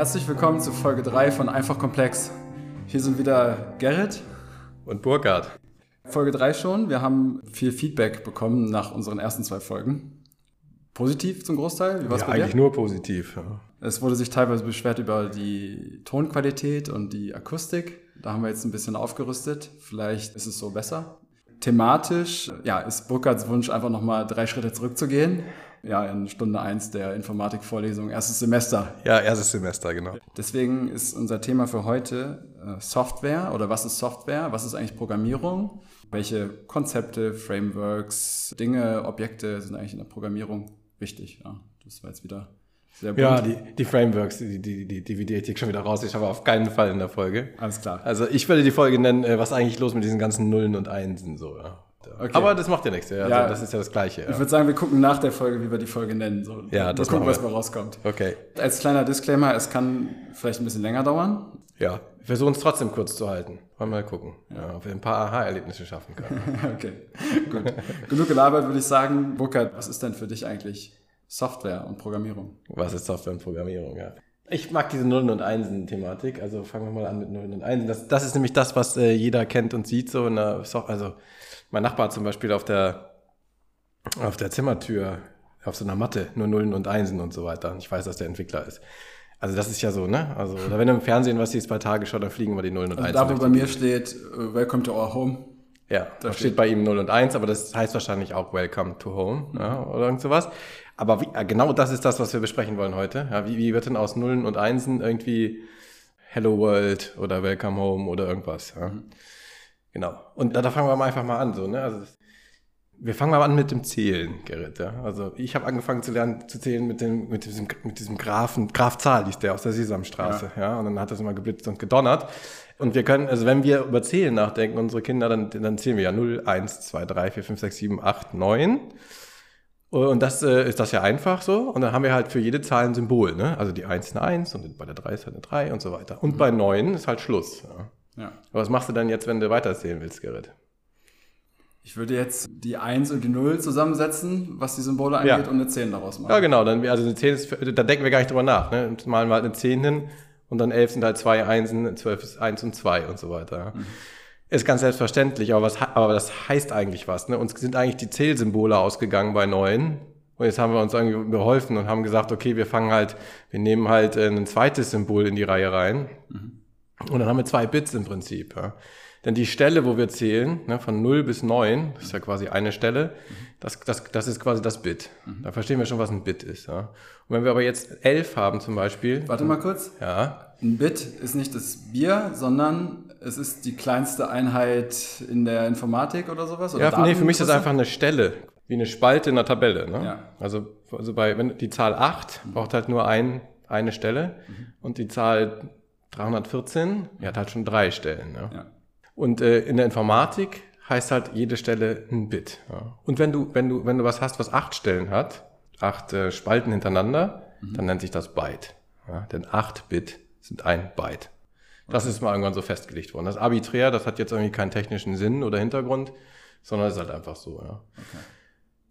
Herzlich willkommen zu Folge 3 von Einfach Komplex. Hier sind wieder Gerrit und Burkhard. Folge 3 schon. Wir haben viel Feedback bekommen nach unseren ersten zwei Folgen. Positiv zum Großteil? Wie war's ja, bei eigentlich dir? nur positiv. Ja. Es wurde sich teilweise beschwert über die Tonqualität und die Akustik. Da haben wir jetzt ein bisschen aufgerüstet. Vielleicht ist es so besser. Thematisch, ja, ist Burkhards Wunsch einfach nochmal drei Schritte zurückzugehen ja, in Stunde 1 der Informatikvorlesung, erstes Semester. Ja, erstes Semester, genau. Deswegen ist unser Thema für heute äh, Software oder was ist Software? Was ist eigentlich Programmierung? Welche Konzepte, Frameworks, Dinge, Objekte sind eigentlich in der Programmierung wichtig? Ja, das war jetzt wieder. Ja, die, die Frameworks, die, die, die dividiere ich schon wieder raus. Ich habe auf keinen Fall in der Folge. Alles klar. Also ich würde die Folge nennen, äh, was eigentlich los mit diesen ganzen Nullen und Einsen so, ja. Okay. Aber das macht ja nichts. Ja. Also ja. Das ist ja das Gleiche. Ja. Ich würde sagen, wir gucken nach der Folge, wie wir die Folge nennen. So, ja, das mal gucken, was mal rauskommt. Okay. Als kleiner Disclaimer, es kann vielleicht ein bisschen länger dauern. Ja, wir versuchen es trotzdem kurz zu halten. Wollen wir mal gucken, ja. ob wir ein paar Aha-Erlebnisse schaffen können. okay, gut. Genug gelabert, würde ich sagen. Burkhard, was ist denn für dich eigentlich Software und Programmierung? Was ist Software und Programmierung, ja. Ich mag diese Nullen und Einsen-Thematik. Also fangen wir mal an mit Nullen und Einsen. Das, das ist nämlich das, was äh, jeder kennt und sieht. So in der Software. Also mein Nachbar hat zum Beispiel auf der, auf der Zimmertür, auf so einer Matte, nur Nullen und Einsen und so weiter. Und ich weiß, dass der Entwickler ist. Also das ist ja so, ne? Also, oder wenn du im Fernsehen was siehst bei Tagesschau, dann fliegen wir die Nullen und also Einsen. Da, wo bei mir steht, uh, Welcome to our home. Ja, da steht, steht bei ihm 0 und 1, aber das heißt wahrscheinlich auch Welcome to Home mhm. ja, oder irgend sowas. Aber wie, genau das ist das, was wir besprechen wollen heute. Ja, wie, wie wird denn aus Nullen und Einsen irgendwie Hello World oder Welcome Home oder irgendwas? Ja? Mhm. Genau. Und da, da fangen wir mal einfach mal an. So, ne? also, wir fangen mal an mit dem Zählen, Gerrit. Ja? Also ich habe angefangen zu lernen zu zählen mit, dem, mit diesem, mit diesem Grafen, Graf Zahl hieß der aus der Sesamstraße. Ja. ja. Und dann hat das immer geblitzt und gedonnert. Und wir können, also wenn wir über Zählen nachdenken, unsere Kinder, dann, dann zählen wir ja 0, 1, 2, 3, 4, 5, 6, 7, 8, 9. Und das äh, ist das ja einfach so. Und dann haben wir halt für jede Zahl ein Symbol. Ne? Also die 1 eine 1 und bei der 3 ist halt eine 3 und so weiter. Und mhm. bei 9 ist halt Schluss. Ja. Ja. Aber was machst du dann jetzt, wenn du weiterzählen willst, Gerrit? Ich würde jetzt die 1 und die 0 zusammensetzen, was die Symbole angeht, ja. und eine 10 daraus machen. Ja, genau. Dann, also eine 10 ist, da denken wir gar nicht drüber nach. Ne? Malen wir halt eine 10 hin und dann 11 sind halt zwei Einsen, 12 ist 1 und 2 und so weiter. Mhm. Ist ganz selbstverständlich, aber, was, aber das heißt eigentlich was. Ne? Uns sind eigentlich die Zählsymbole ausgegangen bei 9. Und jetzt haben wir uns irgendwie geholfen und haben gesagt, okay, wir fangen halt, wir nehmen halt ein zweites Symbol in die Reihe rein. Mhm. Und dann haben wir zwei Bits im Prinzip. Ja. Denn die Stelle, wo wir zählen, ne, von 0 bis 9, das ist ja quasi eine Stelle, das, das, das ist quasi das Bit. Mhm. Da verstehen wir schon, was ein Bit ist. Ja. Und wenn wir aber jetzt 11 haben zum Beispiel. Warte mal kurz. Ja. Ein Bit ist nicht das Bier, sondern es ist die kleinste Einheit in der Informatik oder sowas? Oder ja, nee, für mich ist das einfach eine Stelle, wie eine Spalte in der Tabelle. Ne? Ja. Also, also bei, wenn die Zahl 8 braucht halt nur ein, eine Stelle mhm. und die Zahl 314, er hat halt schon drei Stellen. Ja. ja. Und äh, in der Informatik heißt halt jede Stelle ein Bit. Ja. Und wenn du, wenn du, wenn du was hast, was acht Stellen hat, acht äh, Spalten hintereinander, mhm. dann nennt sich das Byte. Ja. Denn acht Bit sind ein Byte. Das okay. ist mal irgendwann so festgelegt worden. Das arbiträr, das hat jetzt irgendwie keinen technischen Sinn oder Hintergrund, sondern ist halt einfach so. Ja. Okay.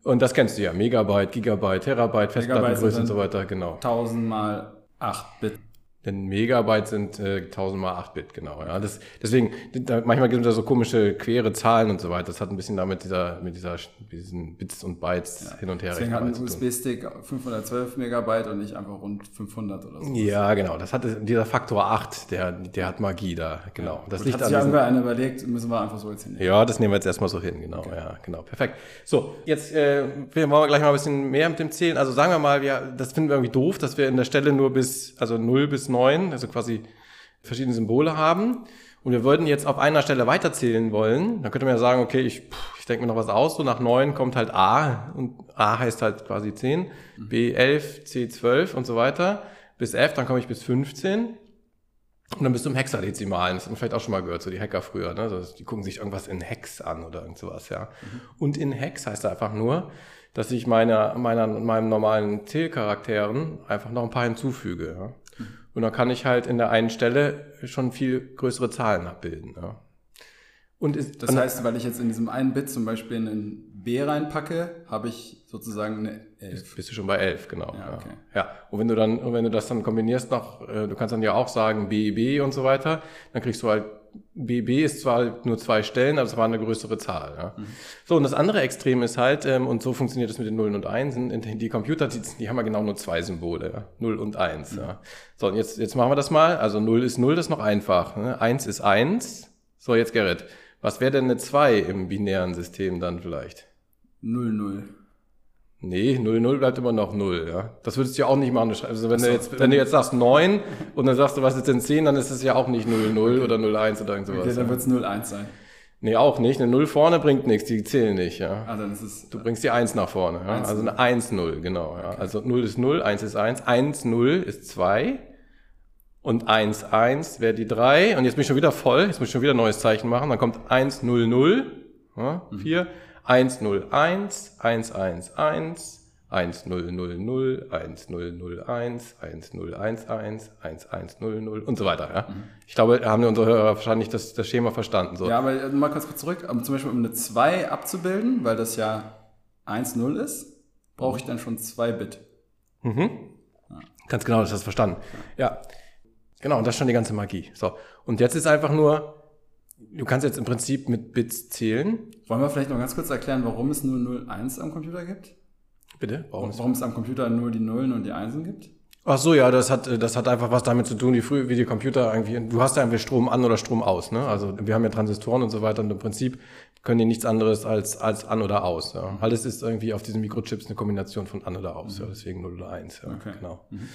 Und das kennst du ja, Megabyte, Gigabyte, Terabyte, Festplattengröße und so weiter, genau. 1000 mal 8 Bit. Denn Megabyte sind äh, 1000 mal 8 Bit, genau. Ja. Das, deswegen, da, manchmal gibt es da so komische, quere Zahlen und so weiter. Das hat ein bisschen damit dieser, mit dieser, diesen Bits und Bytes ja. hin und her. Deswegen hat ein USB-Stick 512 Megabyte und nicht einfach rund 500 oder so. Ja, genau. Das hat dieser Faktor 8, der, der hat Magie da, genau. Ja. Das Gut, liegt hat sich irgendwer einer überlegt, müssen wir einfach so jetzt hinnehmen. Ja, das nehmen wir jetzt erstmal so hin, genau. Okay. Ja, genau. Perfekt. So, jetzt äh, wollen wir gleich mal ein bisschen mehr mit dem Zählen. Also sagen wir mal, wir, das finden wir irgendwie doof, dass wir in der Stelle nur bis, also 0 bis 9, also quasi verschiedene Symbole haben und wir würden jetzt auf einer Stelle weiterzählen wollen, dann könnte man ja sagen, okay, ich, ich denke mir noch was aus, so nach 9 kommt halt A und A heißt halt quasi 10, mhm. B11, C12 und so weiter, bis F, dann komme ich bis 15 und dann bist du im Hexadezimalen, das haben vielleicht auch schon mal gehört, so die Hacker früher, ne? Also die gucken sich irgendwas in Hex an oder irgend sowas, ja. Mhm. Und in Hex heißt einfach nur, dass ich meiner, meiner, meinem normalen Zählcharakteren einfach noch ein paar hinzufüge, ja. Und dann kann ich halt in der einen Stelle schon viel größere Zahlen abbilden. Ja. Und ist, das heißt, weil ich jetzt in diesem einen Bit zum Beispiel einen B reinpacke, habe ich sozusagen eine 11. Bist du schon bei 11, genau. Ja, okay. ja. Und wenn du dann, und wenn du das dann kombinierst noch, äh, du kannst dann ja auch sagen BB und so weiter, dann kriegst du halt BB ist zwar nur zwei Stellen, aber es war eine größere Zahl. Ja. Mhm. So, und das andere Extrem ist halt, ähm, und so funktioniert es mit den Nullen und Einsen, die Computer, die, die haben ja genau nur zwei Symbole, ja. 0 und 1. Mhm. Ja. So, und jetzt, jetzt machen wir das mal. Also 0 ist 0, das ist noch einfach. Ne? 1 ist 1. So, jetzt Gerrit. Was wäre denn eine 2 im binären System dann vielleicht? 0, 0. Nee, 0, 0 bleibt immer noch 0, ja. Das würdest du ja auch nicht machen. Also wenn, so, du, jetzt, wenn du jetzt sagst 9 und dann sagst du, was ist denn 10, dann ist es ja auch nicht 0, 0 okay. oder 0, 1 oder irgend sowas. Okay, dann wird es 0, 1 sein. Nee, auch nicht. Eine 0 vorne bringt nichts, die zählen nicht, ja. Ah, dann ist es, du bringst die 1 nach vorne, ja. Also eine 1, 0, genau, ja. Okay. Also 0 ist 0, 1 ist 1, 1, 0 ist 2 und 1, 1 wäre die 3 und jetzt bin ich schon wieder voll, jetzt muss ich schon wieder ein neues Zeichen machen, dann kommt 1, 0, 0, ja, 4, mhm. 1, 0, 1, 1, 1, 1, 1 0 0 0, 1 0 0 1, 1 0 1 1, 1 1 0 0 und so weiter. Ja? Mhm. Ich glaube, haben unsere Hörer wahrscheinlich das, das Schema verstanden. So. Ja, aber äh, mal kurz zurück. Um zum Beispiel um eine 2 abzubilden, weil das ja 1 0 ist, brauche ich dann schon 2 Bit. Mhm. Ja. Ganz genau, das hast du verstanden. Ja. ja. Genau, und das ist schon die ganze Magie. So. Und jetzt ist einfach nur, du kannst jetzt im Prinzip mit Bits zählen. Wollen wir vielleicht noch ganz kurz erklären, warum es nur 0-1 am Computer gibt? Bitte? Warum, warum es am Computer nur die Nullen und die Einsen gibt? Ach so, ja, das hat, das hat einfach was damit zu tun, wie früher, wie die Computer irgendwie, du hast ja irgendwie Strom an oder Strom aus, ne? Also, wir haben ja Transistoren und so weiter und im Prinzip können die nichts anderes als, als an oder aus, ja. Alles ist irgendwie auf diesen Mikrochips eine Kombination von an oder aus, mhm. ja, deswegen 0 oder 1, ja, okay. genau. Mhm.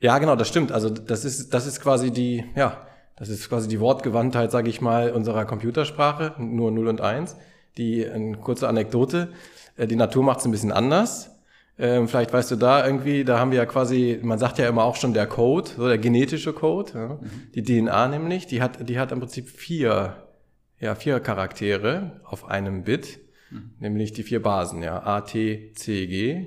Ja, genau, das stimmt. Also, das ist, das ist quasi die, ja, das ist quasi die Wortgewandtheit, sage ich mal, unserer Computersprache, nur 0 und 1. Die, eine kurze Anekdote, äh, die Natur macht es ein bisschen anders. Ähm, vielleicht weißt du da irgendwie, da haben wir ja quasi, man sagt ja immer auch schon der Code, so der genetische Code, ja, mhm. die DNA nämlich, die hat, die hat im Prinzip vier, ja, vier Charaktere auf einem Bit, mhm. nämlich die vier Basen, ja, A, T, C, G.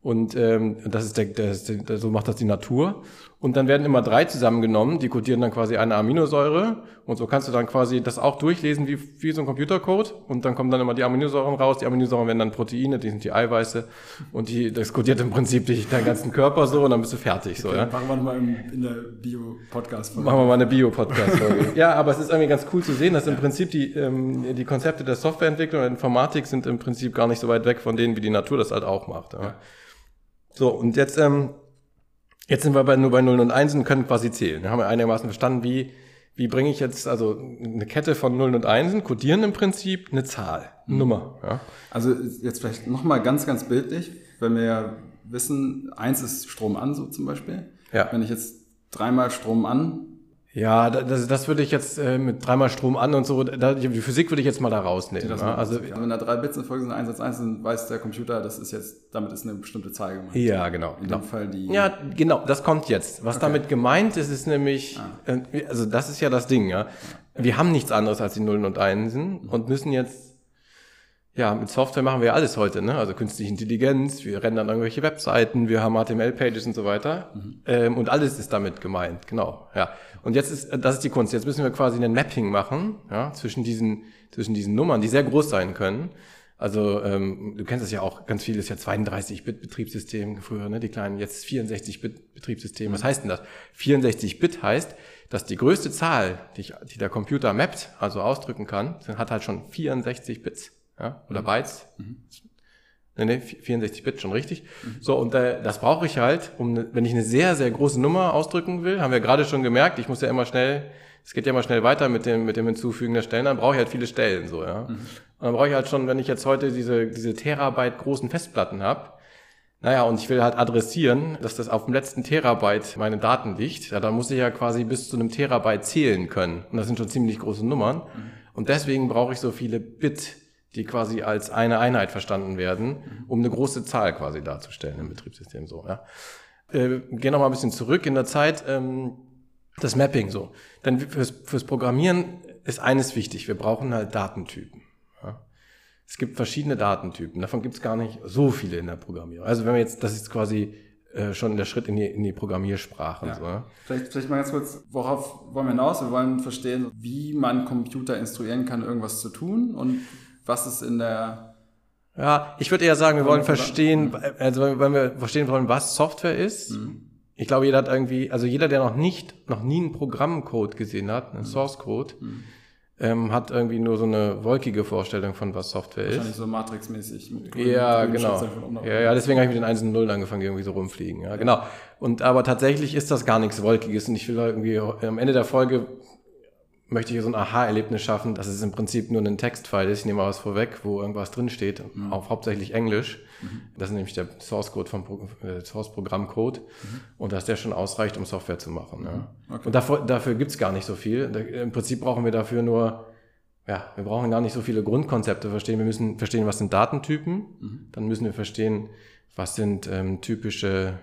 Und ähm, das ist der, das, der, so macht das die Natur. Und dann werden immer drei zusammengenommen, die kodieren dann quasi eine Aminosäure. Und so kannst du dann quasi das auch durchlesen wie, wie so ein Computercode. Und dann kommen dann immer die Aminosäuren raus. Die Aminosäuren werden dann Proteine, die sind die Eiweiße. Und die, das kodiert im Prinzip dich, deinen ganzen Körper so und dann bist du fertig. So, okay, ja. Machen wir mal in der Bio-Podcast-Folge. Machen wir mal eine Bio-Podcast-Folge. ja, aber es ist irgendwie ganz cool zu sehen, dass im Prinzip die, ähm, die Konzepte der Softwareentwicklung und der Informatik sind im Prinzip gar nicht so weit weg von denen, wie die Natur das halt auch macht. Ja. So, und jetzt ähm, Jetzt sind wir bei, nur bei 0 und 1 und können quasi zählen. Wir haben ja einigermaßen verstanden, wie, wie bringe ich jetzt also eine Kette von 0 und 1, kodieren im Prinzip eine Zahl, eine mhm. Nummer. Ja. Also jetzt vielleicht nochmal ganz, ganz bildlich, wenn wir ja wissen, 1 ist Strom an, so zum Beispiel. Ja. Wenn ich jetzt dreimal Strom an ja, das, das würde ich jetzt äh, mit dreimal Strom an und so, da, die Physik würde ich jetzt mal da rausnehmen. Ja? Also, also wenn da drei Bits in Folge sind, Einsatz 1, dann weiß der Computer, das ist jetzt, damit ist eine bestimmte Zahl gemeint. Ja, genau. In genau. dem Fall die. Ja, genau, das kommt jetzt. Was okay. damit gemeint ist, ist nämlich, ah. äh, also das ist ja das Ding, ja. Wir haben nichts anderes als die Nullen und Einsen und müssen jetzt ja, mit Software machen wir alles heute, ne? Also künstliche Intelligenz, wir rendern irgendwelche Webseiten, wir haben HTML-Pages und so weiter. Mhm. Ähm, und alles ist damit gemeint, genau. Ja. Und jetzt ist, das ist die Kunst. Jetzt müssen wir quasi ein Mapping machen, ja, zwischen diesen, zwischen diesen Nummern, die sehr groß sein können. Also ähm, du kennst das ja auch, ganz viel ist ja 32-Bit-Betriebssystem früher, ne? Die kleinen, jetzt 64-Bit-Betriebssystem. Was heißt denn das? 64-Bit heißt, dass die größte Zahl, die, ich, die der Computer mappt, also ausdrücken kann, hat halt schon 64 Bits ja, oder mhm. Bytes. Mhm. Nee, nee, 64 Bit, schon richtig. Mhm. So, und äh, das brauche ich halt, um, ne, wenn ich eine sehr, sehr große Nummer ausdrücken will, haben wir gerade schon gemerkt, ich muss ja immer schnell, es geht ja immer schnell weiter mit dem, mit dem Hinzufügen der Stellen, dann brauche ich halt viele Stellen, so, ja. Mhm. Und dann brauche ich halt schon, wenn ich jetzt heute diese, diese Terabyte großen Festplatten habe, naja, und ich will halt adressieren, dass das auf dem letzten Terabyte meine Daten liegt, ja, dann muss ich ja quasi bis zu einem Terabyte zählen können. Und das sind schon ziemlich große Nummern. Mhm. Und deswegen brauche ich so viele Bit die quasi als eine Einheit verstanden werden, um eine große Zahl quasi darzustellen im Betriebssystem so. Ja. Äh, gehen noch mal ein bisschen zurück in der Zeit. Ähm, das Mapping so. Denn fürs, fürs Programmieren ist eines wichtig. Wir brauchen halt Datentypen. Ja. Es gibt verschiedene Datentypen. Davon gibt es gar nicht so viele in der Programmierung. Also wenn wir jetzt, das ist quasi äh, schon der Schritt in die, in die Programmiersprache. Ja. So. Vielleicht, vielleicht mal ganz kurz, worauf wollen wir hinaus? Wir wollen verstehen, wie man Computer instruieren kann, irgendwas zu tun und was ist in der Ja, ich würde eher sagen, wir wollen verstehen, also wenn wir verstehen wollen, was Software ist. Mhm. Ich glaube, jeder hat irgendwie, also jeder, der noch nicht, noch nie einen Programmcode gesehen hat, einen mhm. Source Code, mhm. ähm, hat irgendwie nur so eine wolkige Vorstellung von was Software Wahrscheinlich ist. Wahrscheinlich so Matrix-mäßig. Ja, genau. Ja, ja, deswegen habe ich mit den 1 und 0 angefangen, irgendwie so rumfliegen. Ja, genau. Und aber tatsächlich ist das gar nichts Wolkiges und ich will irgendwie am Ende der Folge möchte ich so ein Aha-Erlebnis schaffen, dass es im Prinzip nur ein Textfile ist. Ich nehme mal was vorweg, wo irgendwas drinsteht, mhm. auf hauptsächlich Englisch. Mhm. Das ist nämlich der Source Code vom Pro äh, Source Programmcode mhm. und dass der schon ausreicht, um Software zu machen. Ja. Mhm. Okay. Und dafür, dafür gibt's gar nicht so viel. Da, Im Prinzip brauchen wir dafür nur, ja, wir brauchen gar nicht so viele Grundkonzepte verstehen. Wir müssen verstehen, was sind Datentypen. Mhm. Dann müssen wir verstehen, was sind ähm, typische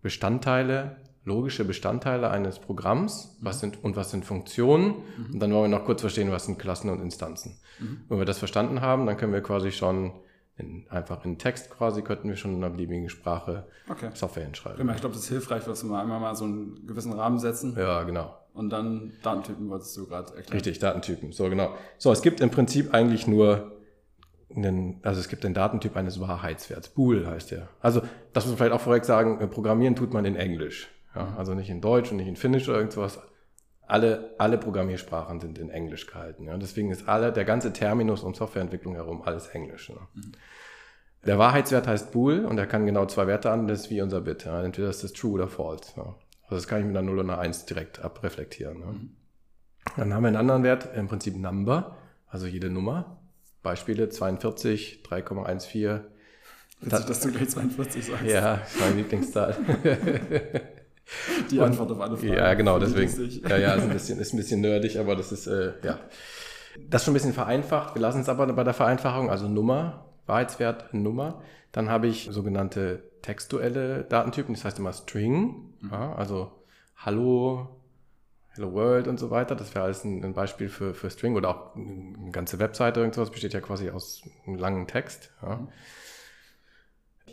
Bestandteile logische Bestandteile eines Programms, was mhm. sind und was sind Funktionen. Mhm. Und dann wollen wir noch kurz verstehen, was sind Klassen und Instanzen. Mhm. Wenn wir das verstanden haben, dann können wir quasi schon in, einfach in Text quasi könnten wir schon in einer beliebigen Sprache okay. Software hinschreiben. Genau, ich glaube, das ist hilfreich, dass wir einmal mal so einen gewissen Rahmen setzen. Ja, genau. Und dann Datentypen wolltest du gerade erklären. Richtig, Datentypen. So, genau. So, es gibt im Prinzip eigentlich nur einen, also es gibt den Datentyp eines Wahrheitswerts. Bool heißt der. Also, das muss man vielleicht auch vorweg sagen, programmieren tut man in Englisch. Ja, also nicht in Deutsch und nicht in Finnisch oder irgendwas. Alle, alle Programmiersprachen sind in Englisch gehalten. Ja. Deswegen ist alle, der ganze Terminus um Softwareentwicklung herum alles Englisch. Ne. Mhm. Der Wahrheitswert heißt Bool und er kann genau zwei Werte an, das ist wie unser Bit. Ja. Entweder ist das True oder False. Ja. Also das kann ich mit einer 0 und einer 1 direkt abreflektieren. Ne. Mhm. Dann haben wir einen anderen Wert, im Prinzip Number, also jede Nummer. Beispiele 42, 3,14. Witzig, dass du gleich 42 sagst. Ja, meine Lieblingszahl. Die Antwort auf alle Fragen. Ja, genau, deswegen. Ja, ja, ist ein bisschen, ist ein bisschen nerdig, aber das ist, äh, ja. Das schon ein bisschen vereinfacht. Wir lassen es aber bei der Vereinfachung, also Nummer, Wahrheitswert, Nummer. Dann habe ich sogenannte textuelle Datentypen, das heißt immer String, mhm. ja, also Hallo, Hello World und so weiter. Das wäre alles ein, ein, Beispiel für, für String oder auch eine ganze Webseite oder irgendwas besteht ja quasi aus einem langen Text. Ja.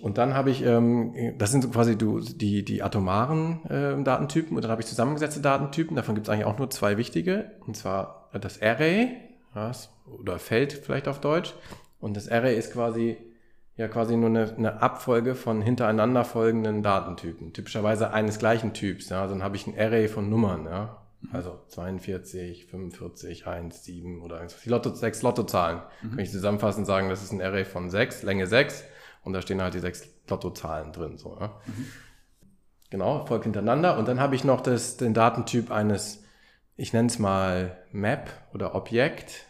Und dann habe ich, ähm, das sind so quasi die, die atomaren äh, Datentypen und dann habe ich zusammengesetzte Datentypen. Davon gibt es eigentlich auch nur zwei wichtige. Und zwar das Array, ja, oder Feld vielleicht auf Deutsch. Und das Array ist quasi ja quasi nur eine, eine Abfolge von hintereinander folgenden Datentypen. Typischerweise eines gleichen Typs. Ja. Dann habe ich ein Array von Nummern. Ja. Also 42, 45, 1, 7 oder irgendwas. Die Lotto, sechs Lottozahlen. Mhm. Kann ich zusammenfassend sagen, das ist ein Array von sechs, Länge sechs und da stehen halt die sechs Lottozahlen drin. So, ja. mhm. Genau, folgt hintereinander. Und dann habe ich noch das, den Datentyp eines, ich nenne es mal Map oder Objekt.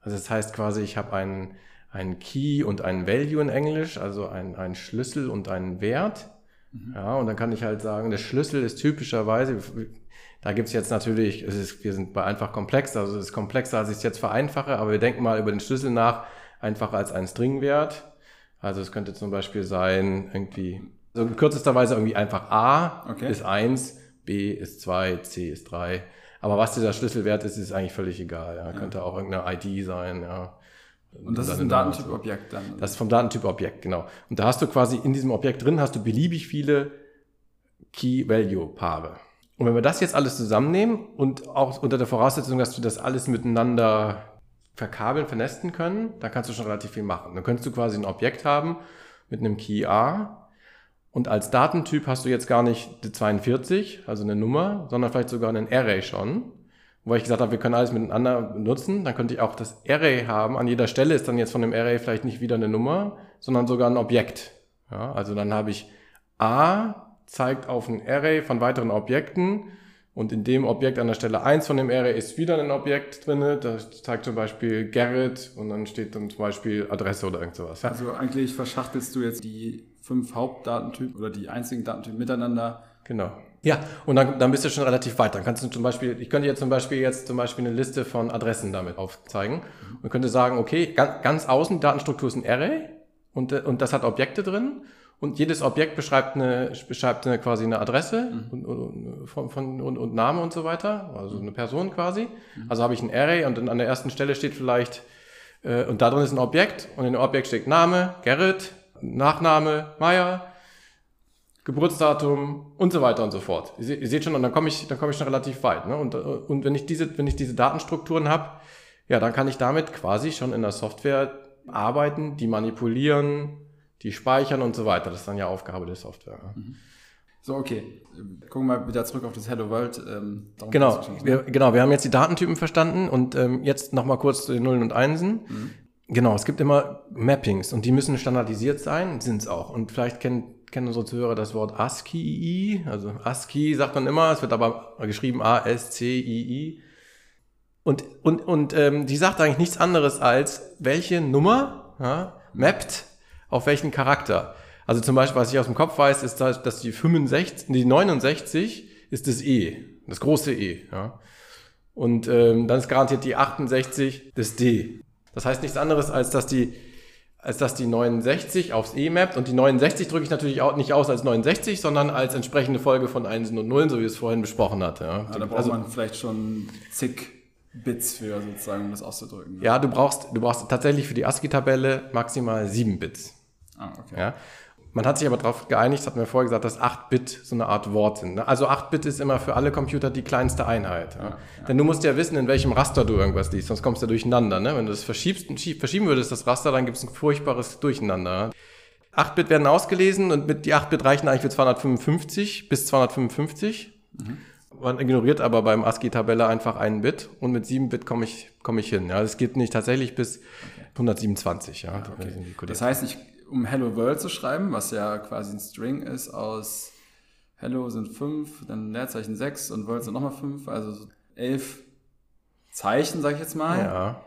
Also das heißt quasi, ich habe einen, einen Key und einen Value in Englisch, also einen, einen Schlüssel und einen Wert. Mhm. Ja, und dann kann ich halt sagen, der Schlüssel ist typischerweise, da gibt es jetzt natürlich, es ist, wir sind bei einfach komplex, also es ist komplexer, als ich es jetzt vereinfache, aber wir denken mal über den Schlüssel nach, einfach als einen Stringwert. Also es könnte zum Beispiel sein, irgendwie, so in kürzester Weise irgendwie einfach A okay. ist 1, B ist 2, C ist 3. Aber was dieser Schlüsselwert ist, ist eigentlich völlig egal. Ja. ja. Könnte auch irgendeine ID sein, ja. Und das ist ein Datentyp Objekt dann? Das ist vom Datentyp Objekt, genau. Und da hast du quasi in diesem Objekt drin, hast du beliebig viele Key-Value-Paare. Und wenn wir das jetzt alles zusammennehmen und auch unter der Voraussetzung, dass du das alles miteinander verkabeln, vernesten können, dann kannst du schon relativ viel machen. Dann könntest du quasi ein Objekt haben mit einem Key A und als Datentyp hast du jetzt gar nicht die 42, also eine Nummer, sondern vielleicht sogar einen Array schon. Wo ich gesagt habe, wir können alles miteinander benutzen, dann könnte ich auch das Array haben. An jeder Stelle ist dann jetzt von dem Array vielleicht nicht wieder eine Nummer, sondern sogar ein Objekt. Ja, also dann habe ich A zeigt auf ein Array von weiteren Objekten und in dem Objekt an der Stelle 1 von dem Array ist wieder ein Objekt drin. Das zeigt zum Beispiel Gerrit und dann steht dann zum Beispiel Adresse oder irgend sowas. Also eigentlich verschachtelst du jetzt die fünf Hauptdatentypen oder die einzigen Datentypen miteinander. Genau. Ja, und dann, dann bist du schon relativ weit. Dann kannst du zum Beispiel, ich könnte jetzt zum Beispiel jetzt zum Beispiel eine Liste von Adressen damit aufzeigen und könnte sagen, okay, ganz, ganz außen, die Datenstruktur ist ein Array und, und das hat Objekte drin und jedes Objekt beschreibt eine, beschreibt eine quasi eine Adresse mhm. und, und, von, von, und, und Name und so weiter, also eine Person quasi. Mhm. Also habe ich ein Array und dann an der ersten Stelle steht vielleicht, äh, und da drin ist ein Objekt und in dem Objekt steht Name, Gerrit, Nachname, Meier, Geburtsdatum und so weiter und so fort. Ihr, seht, ihr seht schon, und dann komme ich, dann komme ich schon relativ weit. Ne? Und, und wenn ich diese, wenn ich diese Datenstrukturen habe, ja, dann kann ich damit quasi schon in der Software arbeiten, die manipulieren, die speichern und so weiter. Das ist dann ja Aufgabe der Software. Mhm. So, okay. Gucken wir mal wieder zurück auf das Hello World. Ähm, genau, wir, genau, wir haben jetzt die Datentypen verstanden und ähm, jetzt nochmal kurz zu den Nullen und Einsen. Mhm. Genau, es gibt immer Mappings und die müssen standardisiert sein, sind es auch. Und vielleicht kennen, kennen unsere Zuhörer das Wort ASCII, also ASCII sagt man immer, es wird aber geschrieben A-S-C-I-I. Und, und, und ähm, die sagt eigentlich nichts anderes als, welche Nummer ja, mappt auf welchen Charakter. Also zum Beispiel, was ich aus dem Kopf weiß, ist, dass die 65, die 69 ist das E, das große E. Ja. Und ähm, dann ist garantiert die 68 das D. Das heißt nichts anderes, als dass die, als dass die 69 aufs E mappt. Und die 69 drücke ich natürlich auch nicht aus als 69, sondern als entsprechende Folge von Einsen und Nullen, so wie wir es vorhin besprochen hatte. Ja. Ja, da braucht also, man vielleicht schon zig Bits für sozusagen, um das auszudrücken. Ja, du brauchst, du brauchst tatsächlich für die ASCII-Tabelle maximal sieben Bits. Ah, okay. Ja. Man hat sich aber darauf geeinigt, das hatten wir vorher gesagt, dass 8-Bit so eine Art Wort sind. Ne? Also 8-Bit ist immer für alle Computer die kleinste Einheit. Ja? Ja, ja. Denn du musst ja wissen, in welchem Raster du irgendwas liest, sonst kommst du durcheinander. Ne? Wenn du das verschiebst, verschieben würdest, das Raster, dann gibt es ein furchtbares Durcheinander. 8-Bit werden ausgelesen und mit die 8-Bit reichen eigentlich für 255 bis 255. Mhm. Man ignoriert aber beim ASCII-Tabelle einfach einen Bit und mit 7 Bit komme ich, komm ich hin. Ja, das geht nicht tatsächlich bis okay. 127. Ja, okay. Das heißt, ich, um Hello World zu schreiben, was ja quasi ein String ist aus Hello sind 5, dann Leerzeichen 6 und World sind nochmal 5, also so 11 Zeichen, sag ich jetzt mal. Ja.